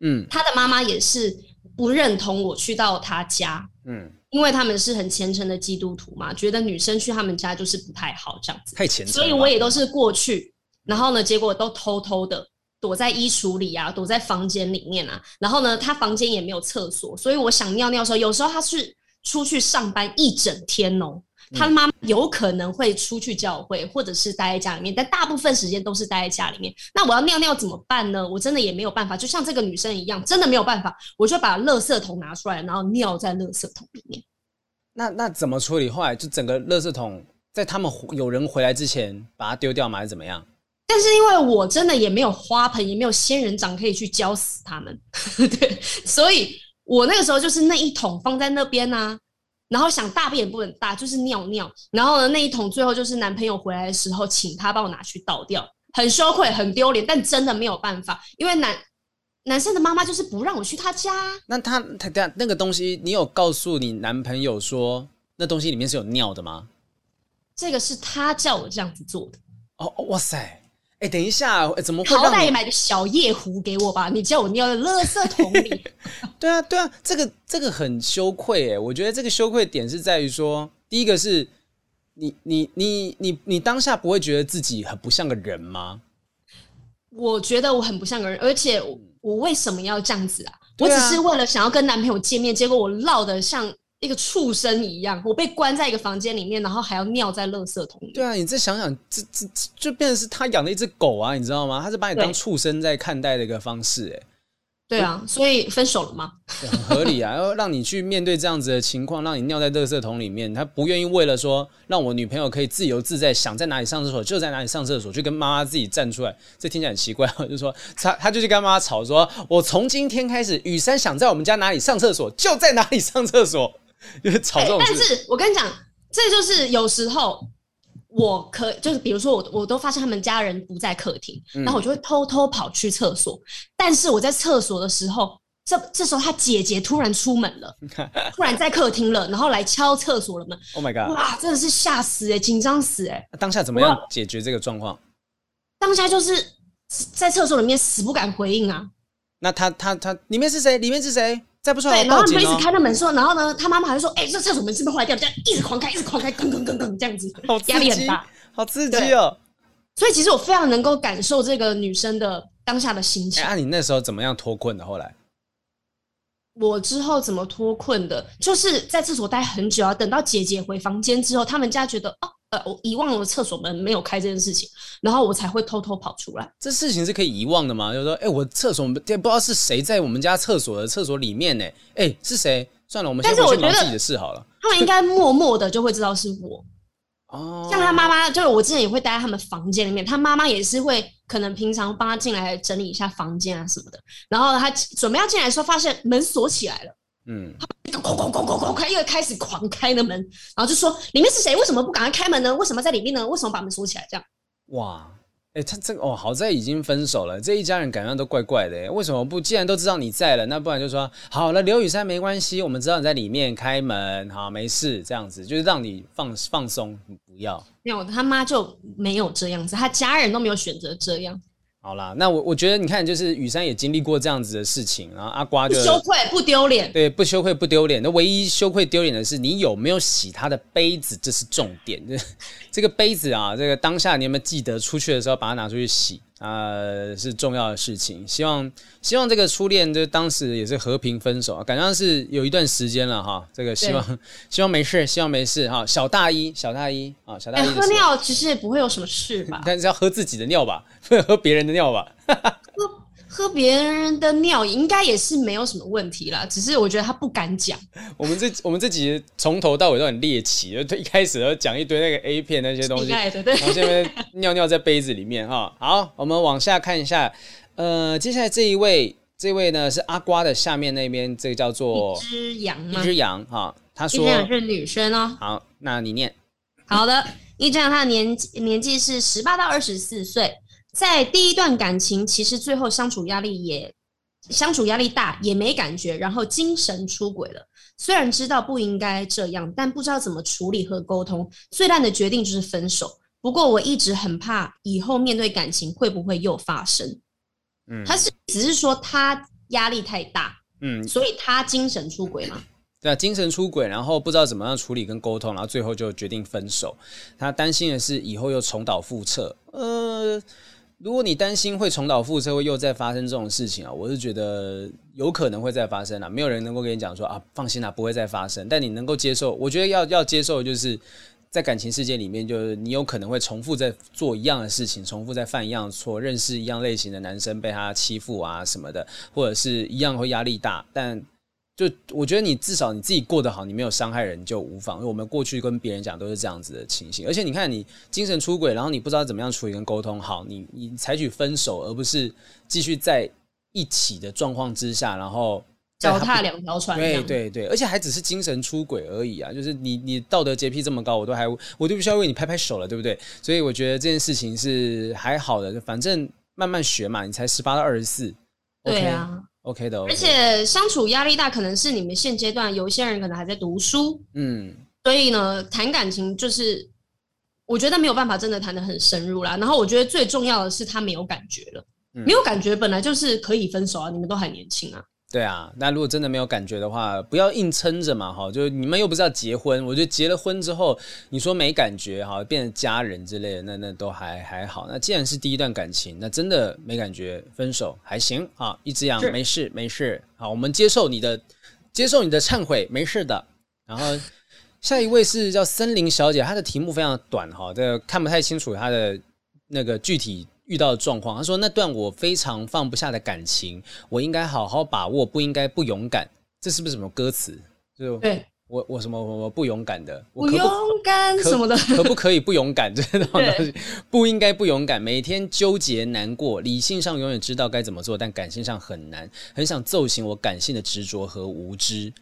嗯，他的妈妈也是不认同我去到他家，嗯，因为他们是很虔诚的基督徒嘛，觉得女生去他们家就是不太好这样子，太虔诚，所以我也都是过去，然后呢，结果都偷偷的。躲在衣橱里啊，躲在房间里面啊，然后呢，他房间也没有厕所，所以我想尿尿的时候，有时候他是出去上班一整天哦，他妈妈有可能会出去教会，或者是待在家里面，但大部分时间都是待在家里面。那我要尿尿怎么办呢？我真的也没有办法，就像这个女生一样，真的没有办法，我就把垃圾桶拿出来，然后尿在垃圾桶里面。那那怎么处理？后来就整个垃圾桶在他们有人回来之前把它丢掉吗？还是怎么样？但是因为我真的也没有花盆，也没有仙人掌可以去浇死他们，对，所以我那个时候就是那一桶放在那边啊，然后想大便也不能大，就是尿尿，然后呢那一桶最后就是男朋友回来的时候，请他帮我拿去倒掉，很羞愧，很丢脸，但真的没有办法，因为男男生的妈妈就是不让我去他家。那他他他那个东西，你有告诉你男朋友说那东西里面是有尿的吗？这个是他叫我这样子做的。哦，哇塞！哎、欸，等一下，怎么会？好歹也买个小夜壶给我吧！你叫我尿在垃圾桶里。对啊，对啊，这个这个很羞愧哎。我觉得这个羞愧点是在于说，第一个是你你你你你当下不会觉得自己很不像个人吗？我觉得我很不像个人，而且我为什么要这样子啊？啊我只是为了想要跟男朋友见面，结果我闹得像。一个畜生一样，我被关在一个房间里面，然后还要尿在垃圾桶里。对啊，你再想想，这这这就变成是他养的一只狗啊，你知道吗？他是把你当畜生在看待的一个方式，哎。对啊，所以分手了吗？很合理啊，要让你去面对这样子的情况，让你尿在垃圾桶里面，他不愿意为了说让我女朋友可以自由自在，想在哪里上厕所就在哪里上厕所，就跟妈妈自己站出来，这听起来很奇怪。就说他他就去跟妈妈吵说，我从今天开始，雨珊想在我们家哪里上厕所就在哪里上厕所。吵这种事，但是我跟你讲，这就是有时候我可就是比如说我我都发现他们家人不在客厅，嗯、然后我就会偷偷跑去厕所。但是我在厕所的时候，这这时候他姐姐突然出门了，突然在客厅了，然后来敲厕所了门。Oh my god！哇，真的是吓死哎、欸，紧张死哎、欸！当下怎么样解决这个状况？当下就是在厕所里面死不敢回应啊。那他他他里面是谁？里面是谁？再不出来，对，然后他们就一直开那门说，然后呢，他妈妈还说，哎、欸，这厕所门是不是坏掉？这样一直狂开，一直狂开，吭吭吭吭这样子，压力很大，好刺激哦。所以其实我非常能够感受这个女生的当下的心情。那、欸啊、你那时候怎么样脱困的？后来我之后怎么脱困的？就是在厕所待很久啊，等到姐姐回房间之后，他们家觉得哦。呃，我遗忘了厕所门没有开这件事情，然后我才会偷偷跑出来。这事情是可以遗忘的吗？就是说，哎、欸，我厕所不知道是谁在我们家厕所的厕所里面呢？哎、欸，是谁？算了，我们先回去忙自己的事好了。他们应该默默的就会知道是我。哦，像他妈妈，就是我之前也会待在他们房间里面，他妈妈也是会可能平常帮他进来整理一下房间啊什么的。然后他准备要进来的时候，发现门锁起来了。嗯，他哐哐哐哐哐开，又开始狂开的门，然后就说里面是谁？为什么不赶快开门呢？为什么在里面呢？为什么把门锁起来？这样哇，哎、欸，他这个哦，好在已经分手了，这一家人感觉都怪怪的。为什么不？既然都知道你在了，那不然就说好了，刘雨珊没关系，我们知道你在里面开门，好，没事，这样子就是让你放放松，你不要。没有，他妈就没有这样子，他家人都没有选择这样。好啦，那我我觉得你看，就是雨珊也经历过这样子的事情，然后阿瓜就不羞愧不丢脸，对，不羞愧不丢脸。那唯一羞愧丢脸的是，你有没有洗他的杯子，这是重点。这这个杯子啊，这个当下你有没有记得出去的时候把它拿出去洗？呃，是重要的事情。希望希望这个初恋，就当时也是和平分手啊，感觉是有一段时间了哈。这个希望 希望没事，希望没事哈。小大一，小大一啊，小大一、欸、喝尿其实也不会有什么事吧？但是要喝自己的尿吧，不 能喝别人的尿吧？喝别人的尿应该也是没有什么问题啦，只是我觉得他不敢讲。我们这我们这集从头到尾都很猎奇，就一开始要讲一堆那个 A 片那些东西，对对，然后现在尿尿在杯子里面哈。好，我们往下看一下，呃，接下来这一位，这位呢是阿瓜的下面那边，这个叫做一只羊，一只羊哈。他说一只羊是女生哦。好，那你念。好的，一只羊他的年年纪是十八到二十四岁。在第一段感情，其实最后相处压力也相处压力大，也没感觉，然后精神出轨了。虽然知道不应该这样，但不知道怎么处理和沟通。最烂的决定就是分手。不过我一直很怕以后面对感情会不会又发生。嗯，他是只是说他压力太大，嗯，所以他精神出轨嘛？对啊，精神出轨，然后不知道怎么样处理跟沟通，然后最后就决定分手。他担心的是以后又重蹈覆辙。呃。如果你担心会重蹈覆辙，会又再发生这种事情啊，我是觉得有可能会再发生啊。没有人能够跟你讲说啊，放心啦，不会再发生。但你能够接受，我觉得要要接受，就是在感情世界里面，就是你有可能会重复在做一样的事情，重复在犯一样的错，认识一样类型的男生被他欺负啊什么的，或者是一样会压力大，但。就我觉得你至少你自己过得好，你没有伤害人就无妨。因为我们过去跟别人讲都是这样子的情形，而且你看你精神出轨，然后你不知道怎么样处理跟沟通好，你你采取分手，而不是继续在一起的状况之下，然后脚踏两条船。对对对，而且还只是精神出轨而已啊！就是你你道德洁癖这么高，我都还我都必须要为你拍拍手了，对不对？所以我觉得这件事情是还好的，反正慢慢学嘛。你才十八到二十四，对啊。OK 的、而且相处压力大，可能是你们现阶段有一些人可能还在读书，嗯，所以呢，谈感情就是我觉得没有办法真的谈的很深入啦。然后我觉得最重要的是他没有感觉了，嗯、没有感觉本来就是可以分手啊，你们都还年轻啊。对啊，那如果真的没有感觉的话，不要硬撑着嘛，哈，就你们又不是要结婚，我觉得结了婚之后，你说没感觉，哈，变成家人之类的，那那都还还好。那既然是第一段感情，那真的没感觉，分手还行啊，一只羊没事没事，好，我们接受你的，接受你的忏悔，没事的。然后下一位是叫森林小姐，她的题目非常短，哈，这个看不太清楚她的那个具体。遇到的状况，他说那段我非常放不下的感情，我应该好好把握，不应该不勇敢。这是不是什么歌词？就对我我什么我不勇敢的，我勇敢什么的，可不可以不勇敢？这种东西不应该不勇敢，每天纠结难过，理性上永远知道该怎么做，但感性上很难，很想揍醒我感性的执着和无知。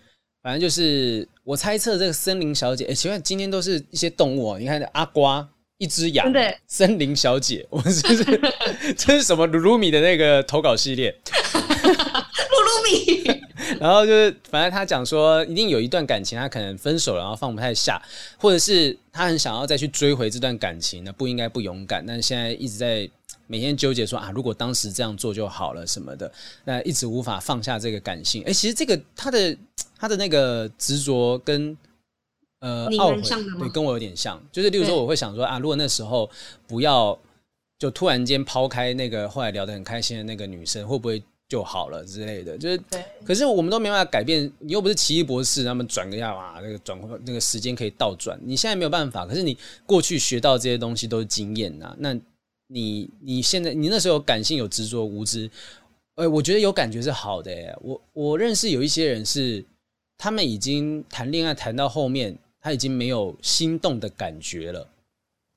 反正就是我猜测这个森林小姐，哎，奇怪，今天都是一些动物哦，你看阿瓜。一只羊，对，森林小姐，我们是不是 这是什么鲁鲁米的那个投稿系列？鲁鲁米，然后就是，反正他讲说，一定有一段感情，他可能分手了，然后放不太下，或者是他很想要再去追回这段感情，那不应该不勇敢，但是现在一直在每天纠结说啊，如果当时这样做就好了什么的，那一直无法放下这个感性。哎，其实这个他的他的那个执着跟呃懊悔，对，跟我有点像。就是例如说，我会想说啊，如果那时候不要就突然间抛开那个后来聊得很开心的那个女生，会不会？就好了之类的，就是，对可是我们都没办法改变。你又不是奇异博士，他们转个下嘛，那个转那个时间可以倒转。你现在没有办法，可是你过去学到这些东西都是经验呐。那你你现在你那时候有感性有执着无知，哎，我觉得有感觉是好的。我我认识有一些人是，他们已经谈恋爱谈到后面，他已经没有心动的感觉了。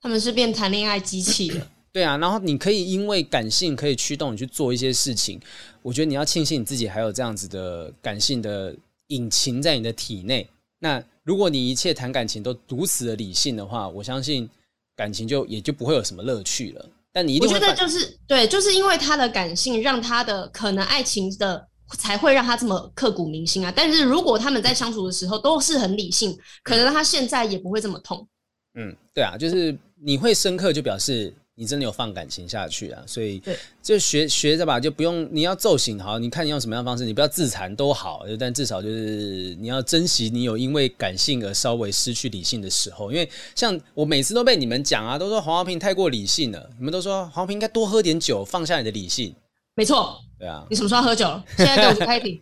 他们是变谈恋爱机器了。对啊，然后你可以因为感性可以驱动你去做一些事情，我觉得你要庆幸你自己还有这样子的感性的引擎在你的体内。那如果你一切谈感情都如此的理性的话，我相信感情就也就不会有什么乐趣了。但你一定我觉得就是对，就是因为他的感性，让他的可能爱情的才会让他这么刻骨铭心啊。但是如果他们在相处的时候都是很理性，可能他现在也不会这么痛。嗯，对啊，就是你会深刻，就表示。你真的有放感情下去啊，所以就学学着吧，就不用你要揍醒好，你看你用什么样的方式，你不要自残都好，但至少就是你要珍惜你有因为感性而稍微失去理性的时候，因为像我每次都被你们讲啊，都说黄豪平太过理性了，你们都说黄豪平应该多喝点酒，放下你的理性。没错，对啊，你什么时候喝酒了？现在给 我去开瓶。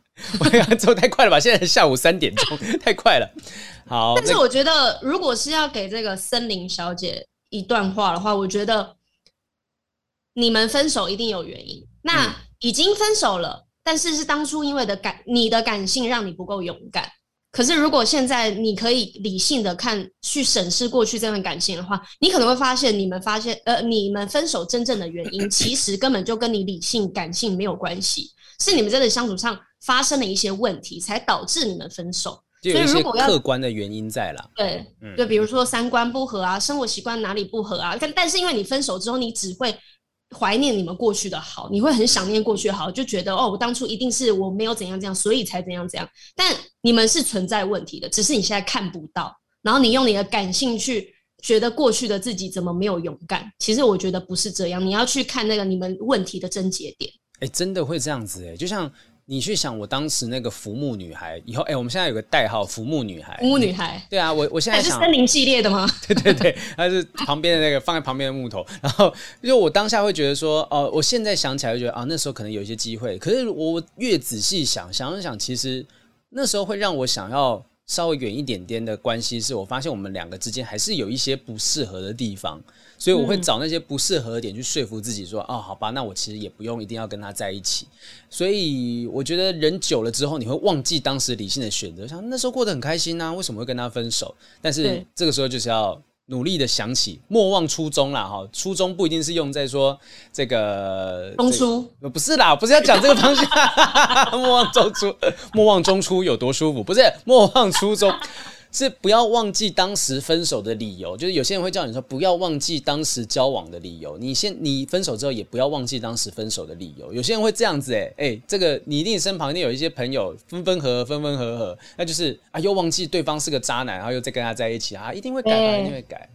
走太快了吧？现在下午三点钟，太快了。好，但是我觉得，如果是要给这个森林小姐一段话的话，我觉得。你们分手一定有原因，那已经分手了，嗯、但是是当初因为的感，你的感性让你不够勇敢。可是如果现在你可以理性的看，去审视过去这段感情的话，你可能会发现，你们发现，呃，你们分手真正的原因，其实根本就跟你理性感性没有关系，是你们真的相处上发生了一些问题，才导致你们分手。所以如果要客观的原因在了，对，嗯、对，比如说三观不合啊，生活习惯哪里不合啊，但但是因为你分手之后，你只会。怀念你们过去的好，你会很想念过去的好，就觉得哦，我当初一定是我没有怎样怎样，所以才怎样怎样。但你们是存在问题的，只是你现在看不到。然后你用你的感性去觉得过去的自己怎么没有勇敢？其实我觉得不是这样，你要去看那个你们问题的症结点。哎，真的会这样子哎，就像。你去想，我当时那个浮木女孩，以后哎、欸，我们现在有个代号“浮木女孩”。浮木女孩。对啊，我我现在想。是森林系列的吗？对 对对，它是旁边的那个放在旁边的木头。然后，因为我当下会觉得说，哦，我现在想起来就觉得啊，那时候可能有一些机会。可是我越仔细想，想一想，其实那时候会让我想要。稍微远一点点的关系，是我发现我们两个之间还是有一些不适合的地方，所以我会找那些不适合的点去说服自己说，哦，好吧，那我其实也不用一定要跟他在一起。所以我觉得人久了之后，你会忘记当时理性的选择，像那时候过得很开心啊，为什么会跟他分手？但是这个时候就是要。努力的想起，莫忘初衷啦！哈，初衷不一定是用在说这个中初，不是啦，不是要讲这个方向。莫忘中初，莫忘中初有多舒服？不是，莫忘初衷。是不要忘记当时分手的理由，就是有些人会叫你说不要忘记当时交往的理由。你先你分手之后也不要忘记当时分手的理由。有些人会这样子、欸，哎哎，这个你一定身旁一定有一些朋友分分合合，分分合合，那就是啊又忘记对方是个渣男，然后又再跟他在一起啊，一定会改，欸、一定会改。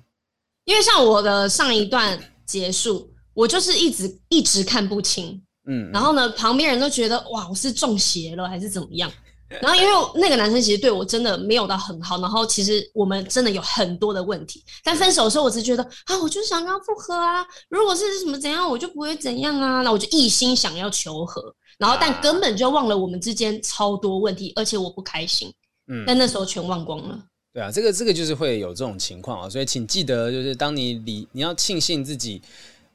因为像我的上一段结束，我就是一直一直看不清，嗯，然后呢，旁边人都觉得哇，我是中邪了还是怎么样？然后，因为那个男生其实对我真的没有到很好，然后其实我们真的有很多的问题。但分手的时候，我只觉得啊，我就想跟他复合啊。如果是什么怎样，我就不会怎样啊。那我就一心想要求和，然后但根本就忘了我们之间超多问题，而且我不开心。嗯，但那时候全忘光了。对啊，这个这个就是会有这种情况啊。所以请记得，就是当你理，你要庆幸自己。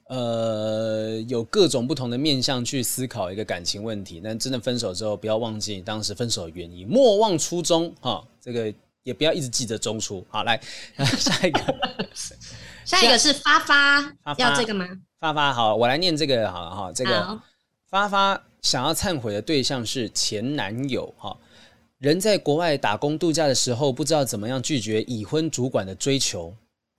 呃，有各种不同的面向去思考一个感情问题，但真的分手之后，不要忘记当时分手的原因，莫忘初衷哈。这个也不要一直记着中初。好，来 下一个，下一个是发发，要这个吗？发发好，我来念这个好了哈。这个好发发想要忏悔的对象是前男友哈。人在国外打工度假的时候，不知道怎么样拒绝已婚主管的追求。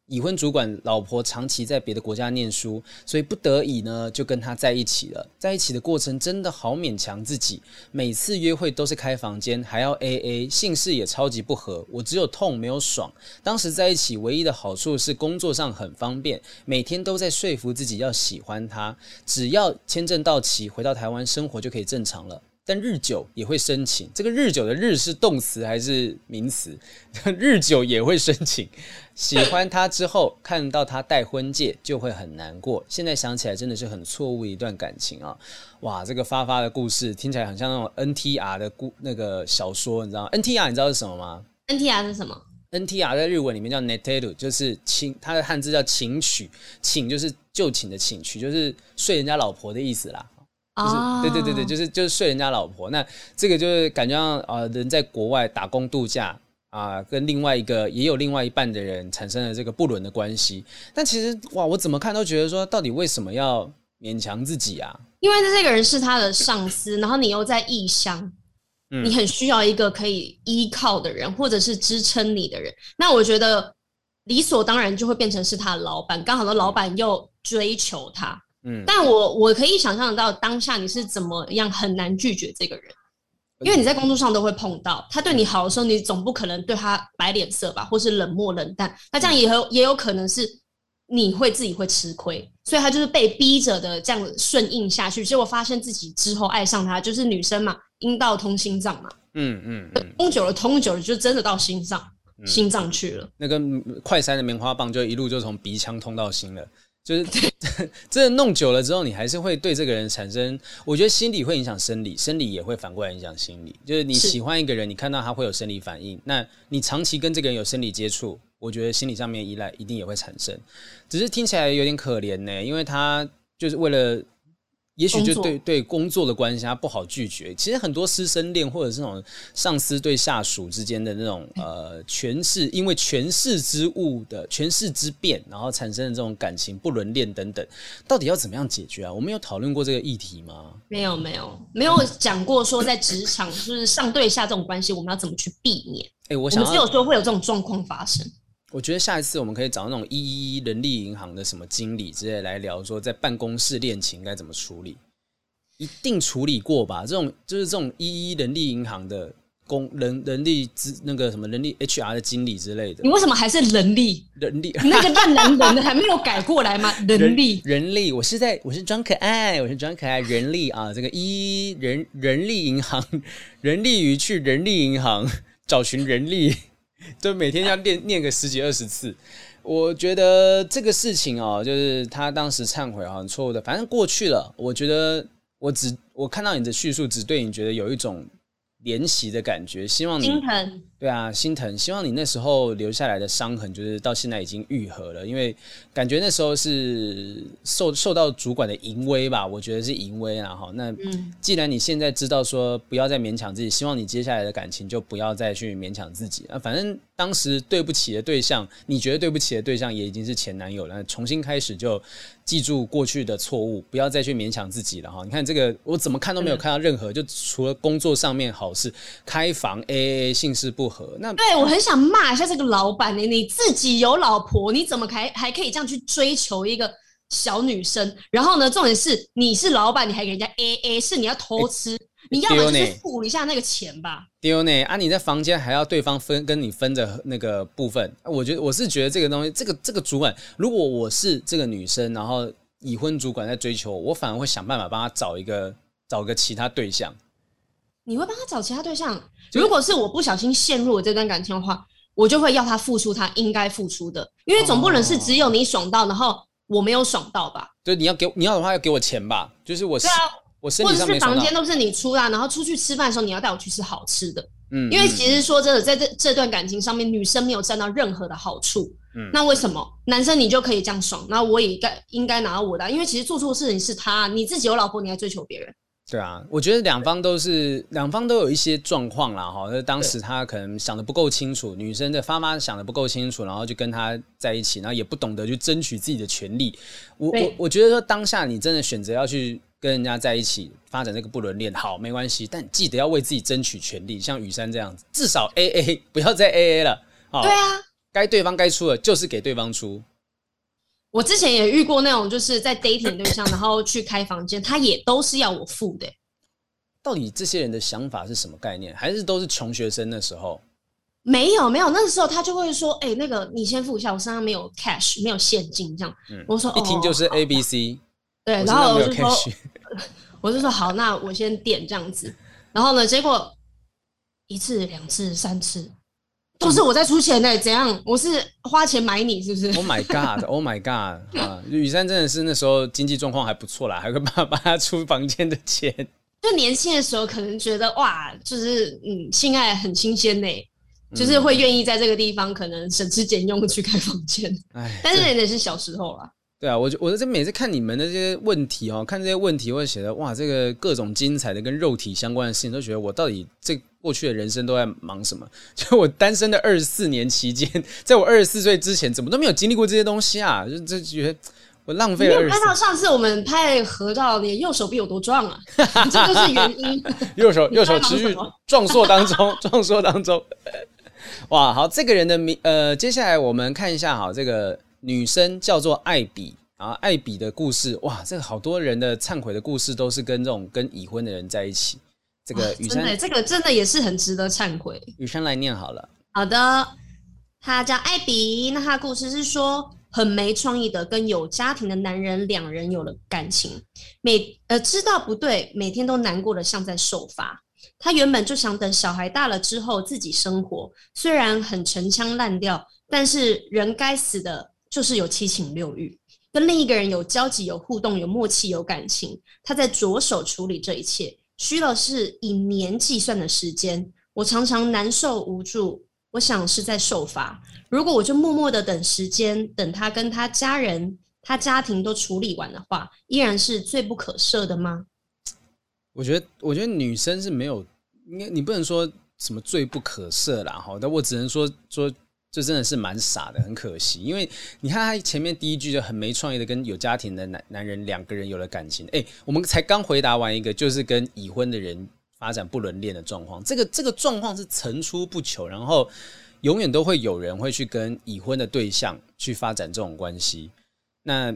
已婚主管老婆长期在别的国家念书，所以不得已呢就跟他在一起了。在一起的过程真的好勉强自己，每次约会都是开房间，还要 AA，姓氏也超级不合。我只有痛没有爽。当时在一起唯一的好处是工作上很方便，每天都在说服自己要喜欢他，只要签证到期回到台湾生活就可以正常了。但日久也会生情，这个日久的日是动词还是名词？日久也会生情。喜欢他之后，看到他戴婚戒就会很难过。现在想起来真的是很错误的一段感情啊！哇，这个发发的故事听起来很像那种 NTR 的故那个小说，你知道吗？NTR 你知道是什么吗？NTR 是什么？NTR 在日文里面叫 Netteru，就是请，它的汉字叫请娶，请就是就寝的请，娶，就是睡人家老婆的意思啦。就是对对对对，就是就是睡人家老婆，那这个就是感觉像啊，人在国外打工度假啊，跟另外一个也有另外一半的人产生了这个不伦的关系。但其实哇，我怎么看都觉得说，到底为什么要勉强自己啊？因为这个人是他的上司，然后你又在异乡，你很需要一个可以依靠的人，或者是支撑你的人。那我觉得理所当然就会变成是他的老板，刚好的老板又追求他。嗯，但我我可以想象到当下你是怎么样很难拒绝这个人，因为你在工作上都会碰到他对你好的时候，你总不可能对他摆脸色吧，或是冷漠冷淡。那这样也有也有可能是你会自己会吃亏，所以他就是被逼着的这样顺应下去。结果发现自己之后爱上他，就是女生嘛，阴道通心脏嘛，嗯嗯，通久了通久了就真的到心脏心脏去了。那根快塞的棉花棒就一路就从鼻腔通到心了。就是 真的弄久了之后，你还是会对这个人产生，我觉得心理会影响生理，生理也会反过来影响心理。就是你喜欢一个人，你看到他会有生理反应，那你长期跟这个人有生理接触，我觉得心理上面依赖一定也会产生。只是听起来有点可怜呢，因为他就是为了。也许就对对工作的关系，他不好拒绝。其实很多师生恋或者是那种上司对下属之间的那种呃权势，因为权势之物的权势之变，然后产生的这种感情不伦恋等等，到底要怎么样解决啊？我们有讨论过这个议题吗？没有，没有，没有讲过说在职场就是上对下这种关系，我们要怎么去避免？哎、欸，我想我们只有说会有这种状况发生。我觉得下一次我们可以找那种一一一人力银行的什么经理之类来聊，说在办公室恋情该怎么处理，一定处理过吧？这种就是这种一一人力银行的工人人力资那个什么人力 HR 的经理之类的。你为什么还是人力？人力那个烂男人的还没有改过来吗？人力人，人力，我是在我是装可爱，我是装可爱人力啊！这个一人人力银行，人力于去人力银行找寻人力。就每天要念念个十几二十次，我觉得这个事情哦，就是他当时忏悔很错误的，反正过去了。我觉得我只我看到你的叙述，只对你觉得有一种。怜惜的感觉，希望你，对啊，心疼。希望你那时候留下来的伤痕，就是到现在已经愈合了。因为感觉那时候是受受到主管的淫威吧，我觉得是淫威啊。哈，那既然你现在知道说不要再勉强自己，希望你接下来的感情就不要再去勉强自己啊。反正当时对不起的对象，你觉得对不起的对象也已经是前男友了，重新开始就。记住过去的错误，不要再去勉强自己了哈。你看这个，我怎么看都没有看到任何，就除了工作上面好事，开房 AA 姓氏不合。那对我很想骂一下这个老板，你你自己有老婆，你怎么还还可以这样去追求一个小女生？然后呢，重点是你是老板，你还给人家 AA，是你要偷吃。欸你要么就是付一下那个钱吧。丢呢啊！你在房间还要对方分跟你分的那个部分，我觉得我是觉得这个东西，这个这个主管，如果我是这个女生，然后已婚主管在追求我，我反而会想办法帮他找一个找个其他对象。你会帮他找其他对象？如果是我不小心陷入了这段感情的话，我就会要他付出他应该付出的，因为总不能是只有你爽到，然后我没有爽到吧？对，你要给你要的话要给我钱吧？就是我是。或者是房间都是你出啦，然后出去吃饭的时候你要带我去吃好吃的，嗯，因为其实说真的，在这这段感情上面，女生没有占到任何的好处，嗯，那为什么男生你就可以这样爽？那我也该应该拿到我的，因为其实做错事情是他，你自己有老婆，你还追求别人，对啊，我觉得两方都是两方都有一些状况啦，哈，就是当时他可能想的不够清楚，女生的妈妈想的不够清楚，然后就跟他在一起，然后也不懂得去争取自己的权利，我我我觉得说当下你真的选择要去。跟人家在一起发展这个不伦恋，好，没关系，但记得要为自己争取权利，像雨珊这样子，至少 AA 不要再 AA 了。对啊，该对方该出的，就是给对方出。我之前也遇过那种，就是在 dating 对象，然后去开房间，他也都是要我付的。到底这些人的想法是什么概念？还是都是穷学生的时候？没有没有，那个时候他就会说：“哎、欸，那个你先付一下，我身上没有 cash，没有现金。”这样，嗯、我说：“一听就是 A B C。”对，然后 我就说：“我就说好，那我先点这样子。”然后呢，结果一次、两次、三次。都是我在出钱的，怎样？我是花钱买你，是不是？Oh my god！Oh my god！啊，雨珊真的是那时候经济状况还不错啦，还会帮帮他出房间的钱。就年轻的时候，可能觉得哇，就是嗯，性爱很新鲜呢，就是会愿意在这个地方可能省吃俭用的去开房间。哎，但是那也是小时候啦。对啊，我就我在这每次看你们的这些问题哦，看这些问题，我会写得哇，这个各种精彩的跟肉体相关的事情，都觉得我到底这过去的人生都在忙什么？就我单身的二十四年期间，在我二十四岁之前，怎么都没有经历过这些东西啊？就就觉得我浪费了。你看到上次我们拍合照，你右手臂有多壮啊？这就是原因。右手右手持续壮硕当中，壮硕当中。哇，好，这个人的名呃，接下来我们看一下，好这个。女生叫做艾比啊，艾比的故事哇，这个好多人的忏悔的故事都是跟这种跟已婚的人在一起。这个雨珊，这个真的也是很值得忏悔。雨珊来念好了。好的，他叫艾比，那他的故事是说，很没创意的跟有家庭的男人两人有了感情，每呃知道不对，每天都难过的像在受罚。他原本就想等小孩大了之后自己生活，虽然很陈腔滥调，但是人该死的。就是有七情六欲，跟另一个人有交集、有互动、有默契、有感情，他在着手处理这一切，需要是以年计算的时间。我常常难受无助，我想是在受罚。如果我就默默的等时间，等他跟他家人、他家庭都处理完的话，依然是罪不可赦的吗？我觉得，我觉得女生是没有，应该你不能说什么罪不可赦啦，哈，但我只能说说。这真的是蛮傻的，很可惜。因为你看他前面第一句就很没创意的，跟有家庭的男男人两个人有了感情。哎，我们才刚回答完一个，就是跟已婚的人发展不伦恋的状况。这个这个状况是层出不穷，然后永远都会有人会去跟已婚的对象去发展这种关系。那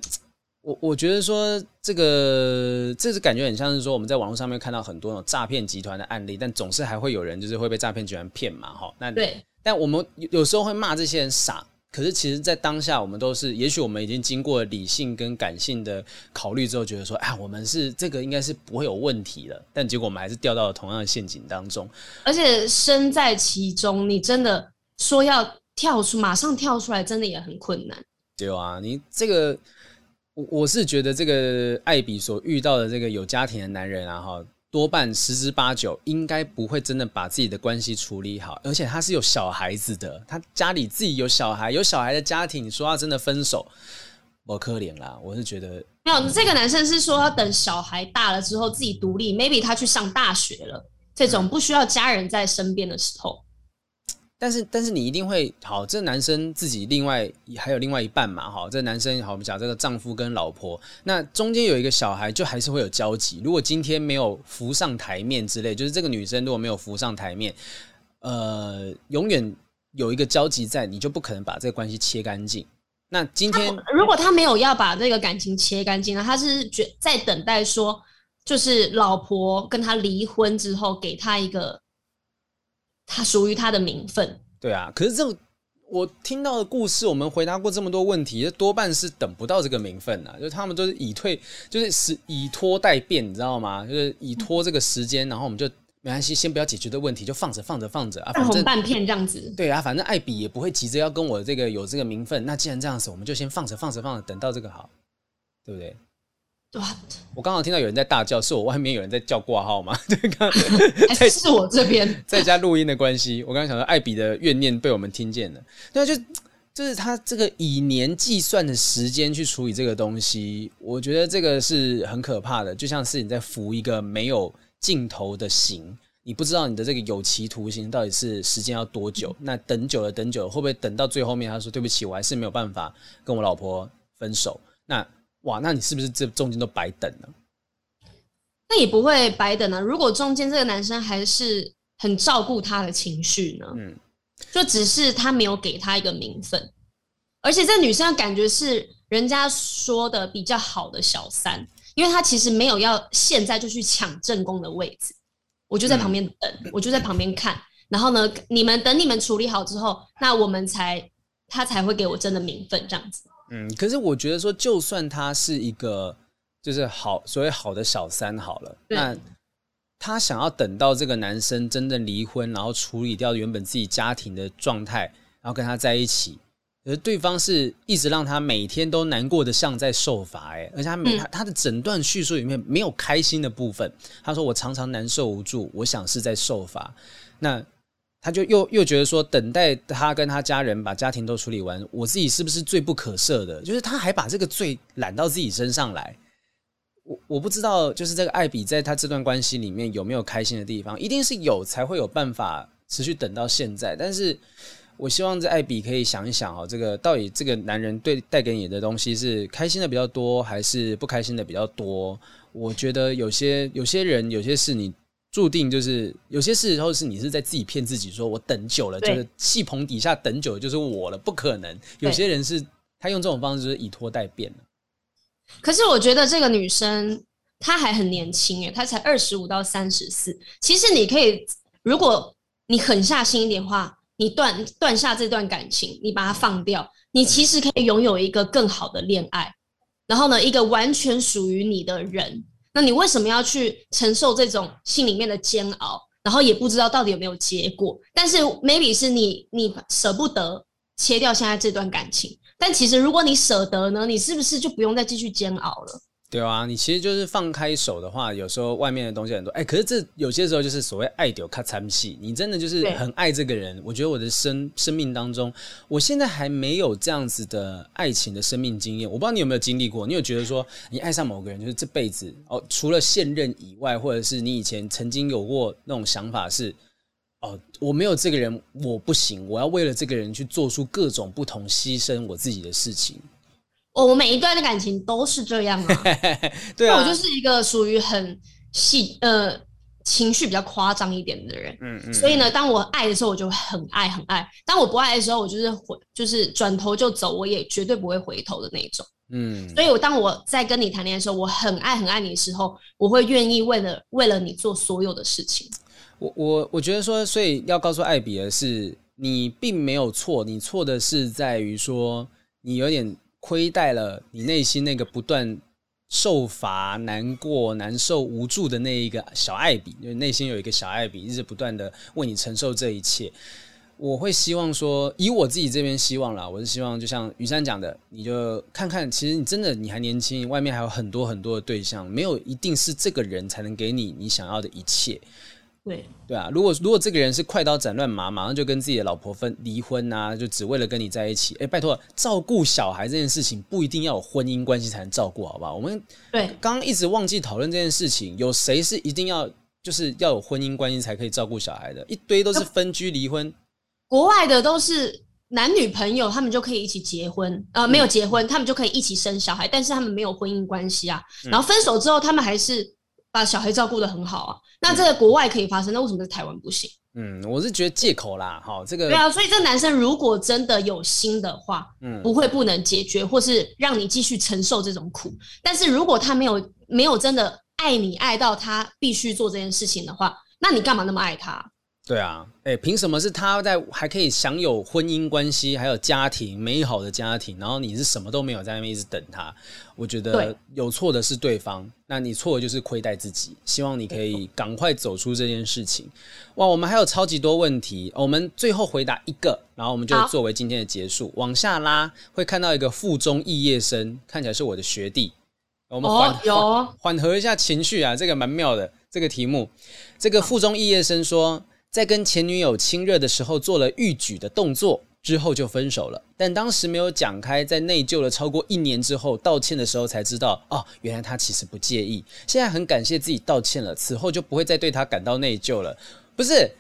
我我觉得说这个这是感觉很像是说我们在网络上面看到很多那种诈骗集团的案例，但总是还会有人就是会被诈骗集团骗嘛。哈，那对。但我们有时候会骂这些人傻，可是其实，在当下，我们都是，也许我们已经经过理性跟感性的考虑之后，觉得说，哎，我们是这个应该是不会有问题的。但结果我们还是掉到了同样的陷阱当中，而且身在其中，你真的说要跳出，马上跳出来，真的也很困难。对啊，你这个，我我是觉得这个艾比所遇到的这个有家庭的男人啊，哈。多半十之八九应该不会真的把自己的关系处理好，而且他是有小孩子的，他家里自己有小孩，有小孩的家庭，你说他真的分手，我可怜啦。我是觉得没有，这个男生是说要等小孩大了之后自己独立，maybe 他去上大学了，这种不需要家人在身边的时候。但是，但是你一定会好。这男生自己另外还有另外一半嘛？哈，这男生好，我们讲这个丈夫跟老婆，那中间有一个小孩，就还是会有交集。如果今天没有浮上台面之类，就是这个女生如果没有浮上台面，呃，永远有一个交集在，你就不可能把这个关系切干净。那今天如果他没有要把这个感情切干净，那他是觉在等待说，就是老婆跟他离婚之后，给他一个。他属于他的名分，对啊。可是这个我听到的故事，我们回答过这么多问题，多半是等不到这个名分呐。就是他们都是以退，就是是以拖待变，你知道吗？就是以拖这个时间，然后我们就没关系，先不要解决的问题，就放着放着放着啊，半红半片这样子。对啊，反正艾比也不会急着要跟我这个有这个名分。那既然这样子，我们就先放着放着放着，等到这个好，对不对我刚好听到有人在大叫，是我外面有人在叫挂号吗？还是我这边 在家录音的关系。我刚刚想说，艾比的怨念被我们听见了。对啊，就就是他这个以年计算的时间去处理这个东西，我觉得这个是很可怕的。就像是你在服一个没有尽头的刑，你不知道你的这个有期徒刑到底是时间要多久。那等久了，等久了，会不会等到最后面，他说对不起，我还是没有办法跟我老婆分手？那。哇，那你是不是这中间都白等了？那也不会白等啊。如果中间这个男生还是很照顾他的情绪呢？嗯，就只是他没有给他一个名分，而且这女生的感觉是人家说的比较好的小三，因为她其实没有要现在就去抢正宫的位置，我就在旁边等，嗯、我就在旁边看，然后呢，你们等你们处理好之后，那我们才他才会给我真的名分这样子。嗯，可是我觉得说，就算他是一个就是好所谓好的小三好了，那。他想要等到这个男生真正离婚，然后处理掉原本自己家庭的状态，然后跟他在一起。而对方是一直让他每天都难过的像在受罚，哎，而且他每他他的整段叙述里面没有开心的部分。他说：“我常常难受无助，我想是在受罚。”那他就又又觉得说，等待他跟他家人把家庭都处理完，我自己是不是罪不可赦的？就是他还把这个罪揽到自己身上来。我我不知道，就是这个艾比在他这段关系里面有没有开心的地方，一定是有才会有办法持续等到现在。但是我希望这艾比可以想一想哦，这个到底这个男人对带给你的东西是开心的比较多，还是不开心的比较多？我觉得有些有些人有些事你注定就是有些事候是你是在自己骗自己，说我等久了，就是戏棚底下等久了就是我了，不可能。有些人是他用这种方式就是以拖待变了。可是我觉得这个女生她还很年轻诶，她才二十五到三十四。其实你可以，如果你狠下心一点的话，你断断下这段感情，你把它放掉，你其实可以拥有一个更好的恋爱。然后呢，一个完全属于你的人。那你为什么要去承受这种心里面的煎熬？然后也不知道到底有没有结果。但是 maybe 是你你舍不得切掉现在这段感情。但其实，如果你舍得呢，你是不是就不用再继续煎熬了？对啊，你其实就是放开手的话，有时候外面的东西很多。哎，可是这有些时候就是所谓爱丢卡参戏，你真的就是很爱这个人。我觉得我的生生命当中，我现在还没有这样子的爱情的生命经验。我不知道你有没有经历过？你有觉得说你爱上某个人，就是这辈子哦，除了现任以外，或者是你以前曾经有过那种想法是？哦，我没有这个人，我不行。我要为了这个人去做出各种不同牺牲我自己的事情。哦，我每一段的感情都是这样啊。对啊，我就是一个属于很细呃情绪比较夸张一点的人。嗯嗯。所以呢，当我爱的时候，我就很爱很爱；当我不爱的时候，我就是回就是转头就走，我也绝对不会回头的那种。嗯。所以，我当我在跟你谈恋爱的时候，我很爱很爱你的时候，我会愿意为了为了你做所有的事情。我我我觉得说，所以要告诉艾比的是，你并没有错，你错的是在于说，你有点亏待了你内心那个不断受罚、难过、难受、无助的那一个小艾比，就内心有一个小艾比，一直不断的为你承受这一切。我会希望说，以我自己这边希望啦，我是希望就像雨珊讲的，你就看看，其实你真的你还年轻，外面还有很多很多的对象，没有一定是这个人才能给你你想要的一切。对对啊，如果如果这个人是快刀斩乱麻，马上就跟自己的老婆分离婚啊，就只为了跟你在一起，哎，拜托，照顾小孩这件事情不一定要有婚姻关系才能照顾，好不好？我们对刚刚一直忘记讨论这件事情，有谁是一定要就是要有婚姻关系才可以照顾小孩的？一堆都是分居离婚，国外的都是男女朋友，他们就可以一起结婚，呃，没有结婚，他们就可以一起生小孩，但是他们没有婚姻关系啊。然后分手之后，他们还是。把小孩照顾的很好啊，那这个国外可以发生，那为什么在台湾不行？嗯，我是觉得借口啦，哈，这个对啊，所以这男生如果真的有心的话，嗯，不会不能解决，或是让你继续承受这种苦。但是如果他没有没有真的爱你爱到他必须做这件事情的话，那你干嘛那么爱他？对啊，哎，凭什么是他在还可以享有婚姻关系，还有家庭美好的家庭，然后你是什么都没有，在那边一直等他？我觉得有错的是对方，那你错的就是亏待自己。希望你可以赶快走出这件事情。哇，我们还有超级多问题，我们最后回答一个，然后我们就作为今天的结束。往下拉会看到一个附中肄业生，看起来是我的学弟。我们缓缓、哦、缓和一下情绪啊，这个蛮妙的这个题目。这个附中肄业生说。在跟前女友亲热的时候做了欲举的动作之后就分手了，但当时没有讲开，在内疚了超过一年之后道歉的时候才知道，哦，原来他其实不介意。现在很感谢自己道歉了，此后就不会再对他感到内疚了。不是，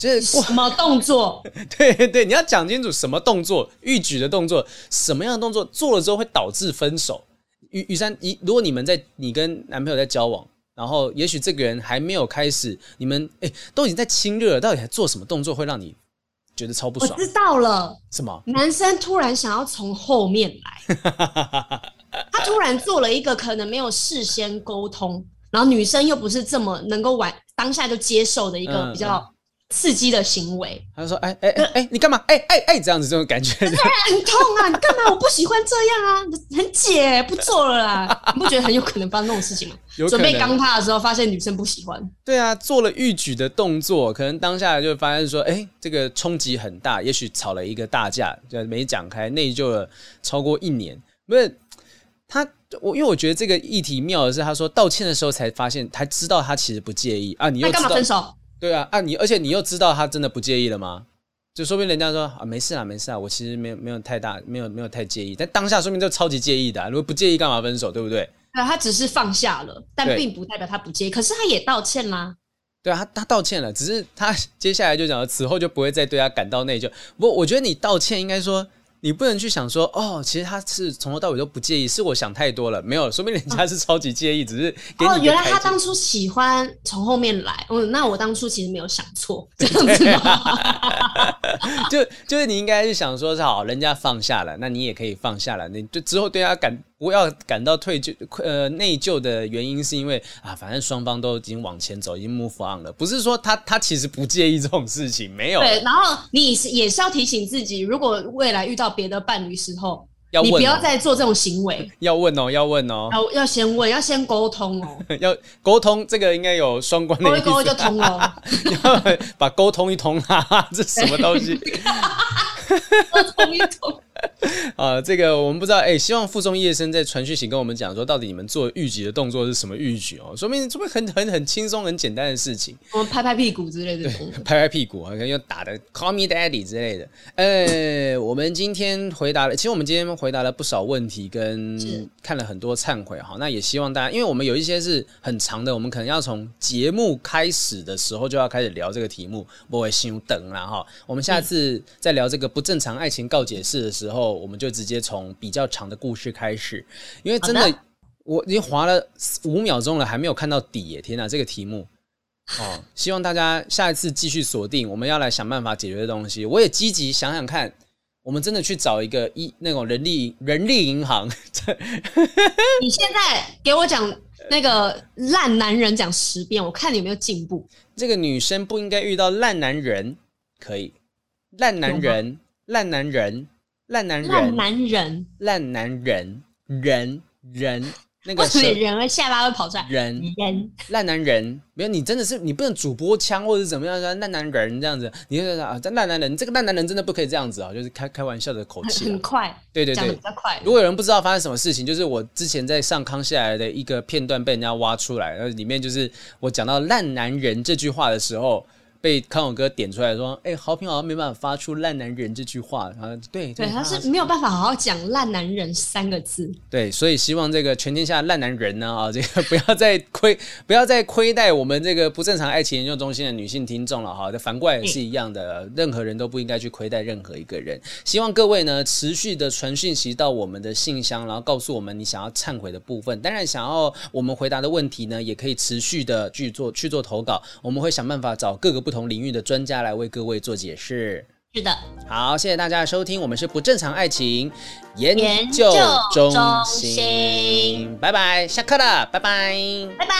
就是什么动作？对对，你要讲清楚什么动作，欲举的动作，什么样的动作做了之后会导致分手？雨雨珊，一如果你们在你跟男朋友在交往。然后，也许这个人还没有开始，你们哎，都已经在亲热了，到底还做什么动作会让你觉得超不爽。我知道了，什么？男生突然想要从后面来，他突然做了一个可能没有事先沟通，然后女生又不是这么能够玩当下就接受的一个比较。刺激的行为，他就说：“哎哎哎哎，你干嘛？哎哎哎，这样子这种感觉，很痛啊！你干嘛？我不喜欢这样啊！很解，不做了啦！你不觉得很有可能发生这种事情吗？准备刚他的时候，发现女生不喜欢。对啊，做了欲举的动作，可能当下就发现说，哎，这个冲击很大，也许吵了一个大架，就没讲开，内疚了超过一年。不是他，我因为我觉得这个议题妙的是，他说道歉的时候才发现，才知道他其实不介意啊。你又干嘛分手？”对啊，啊你，而且你又知道他真的不介意了吗？就说明人家说啊，没事啊，没事啊，我其实没有没有太大，没有没有太介意。但当下说明就超级介意的啊，如果不介意干嘛分手，对不对？啊，他只是放下了，但并不代表他不介意。可是他也道歉啦。对啊，他他道歉了，只是他 接下来就讲，此后就不会再对他感到内疚。不过我觉得你道歉应该说。你不能去想说哦，其实他是从头到尾都不介意，是我想太多了，没有，说明人家是超级介意，哦、只是哦，原来他当初喜欢从后面来，嗯，那我当初其实没有想错，这样子吗？就就是你应该是想说是好，人家放下了，那你也可以放下了，你就之后对他感。不要感到愧疚，呃，内疚的原因是因为啊，反正双方都已经往前走，已经 move on 了。不是说他他其实不介意这种事情，没有。对，然后你也是要提醒自己，如果未来遇到别的伴侣时候，要问不要再做这种行为。要问哦，要问哦，要要先问，要先沟通哦。要沟通，这个应该有双关的意思。沟一沟就通了。要把沟通一通啊，这什么东西？沟通一通。啊，这个我们不知道。哎、欸，希望附中叶生在传讯息跟我们讲说，到底你们做预举的动作是什么预举哦？说明这不很很很轻松、很简单的事情。我们拍拍屁股之类的，拍拍屁股，可能又打的 “call me daddy” 之类的。呃、欸，我们今天回答了，其实我们今天回答了不少问题，跟看了很多忏悔。哈，那也希望大家，因为我们有一些是很长的，我们可能要从节目开始的时候就要开始聊这个题目，不会心等了哈。我们下次再聊这个不正常爱情告解室的时候，我们就直接从比较长的故事开始，因为真的，我已经划了五秒钟了，还没有看到底耶！天哪，这个题目哦，希望大家下一次继续锁定，我们要来想办法解决的东西。我也积极想想看，我们真的去找一个一那种人力人力银行。你现在给我讲那个烂男人讲十遍，我看你有没有进步。这个女生不应该遇到烂男人，可以烂男人，烂男人。烂男人，烂男人，烂男人，人人那个人的下巴会跑出来。人人烂男人，没有你真的是你不能主播腔或者怎么样说烂男人这样子，你就说啊，这烂男人，这个烂男人真的不可以这样子啊，就是开开玩笑的口气。很快，对对对，比较快。如果有人不知道发生什么事情，就是我之前在上康熙来的一个片段被人家挖出来，然后里面就是我讲到烂男人这句话的时候。被康永哥点出来说：“哎、欸，豪平好像没办法发出“烂男人”这句话。”啊，对对，他是没有办法好好讲“烂男人”三个字。对，所以希望这个全天下烂男人呢啊，这个 不要再亏，不要再亏待我们这个不正常爱情研究中心的女性听众了哈。这反过来也是一样的，任何人都不应该去亏待任何一个人。希望各位呢持续的传讯息到我们的信箱，然后告诉我们你想要忏悔的部分。当然，想要我们回答的问题呢，也可以持续的去做去做投稿，我们会想办法找各个不。不同领域的专家来为各位做解释。是的，好，谢谢大家的收听，我们是不正常爱情研究中心，中心拜拜，下课了，拜拜，拜拜。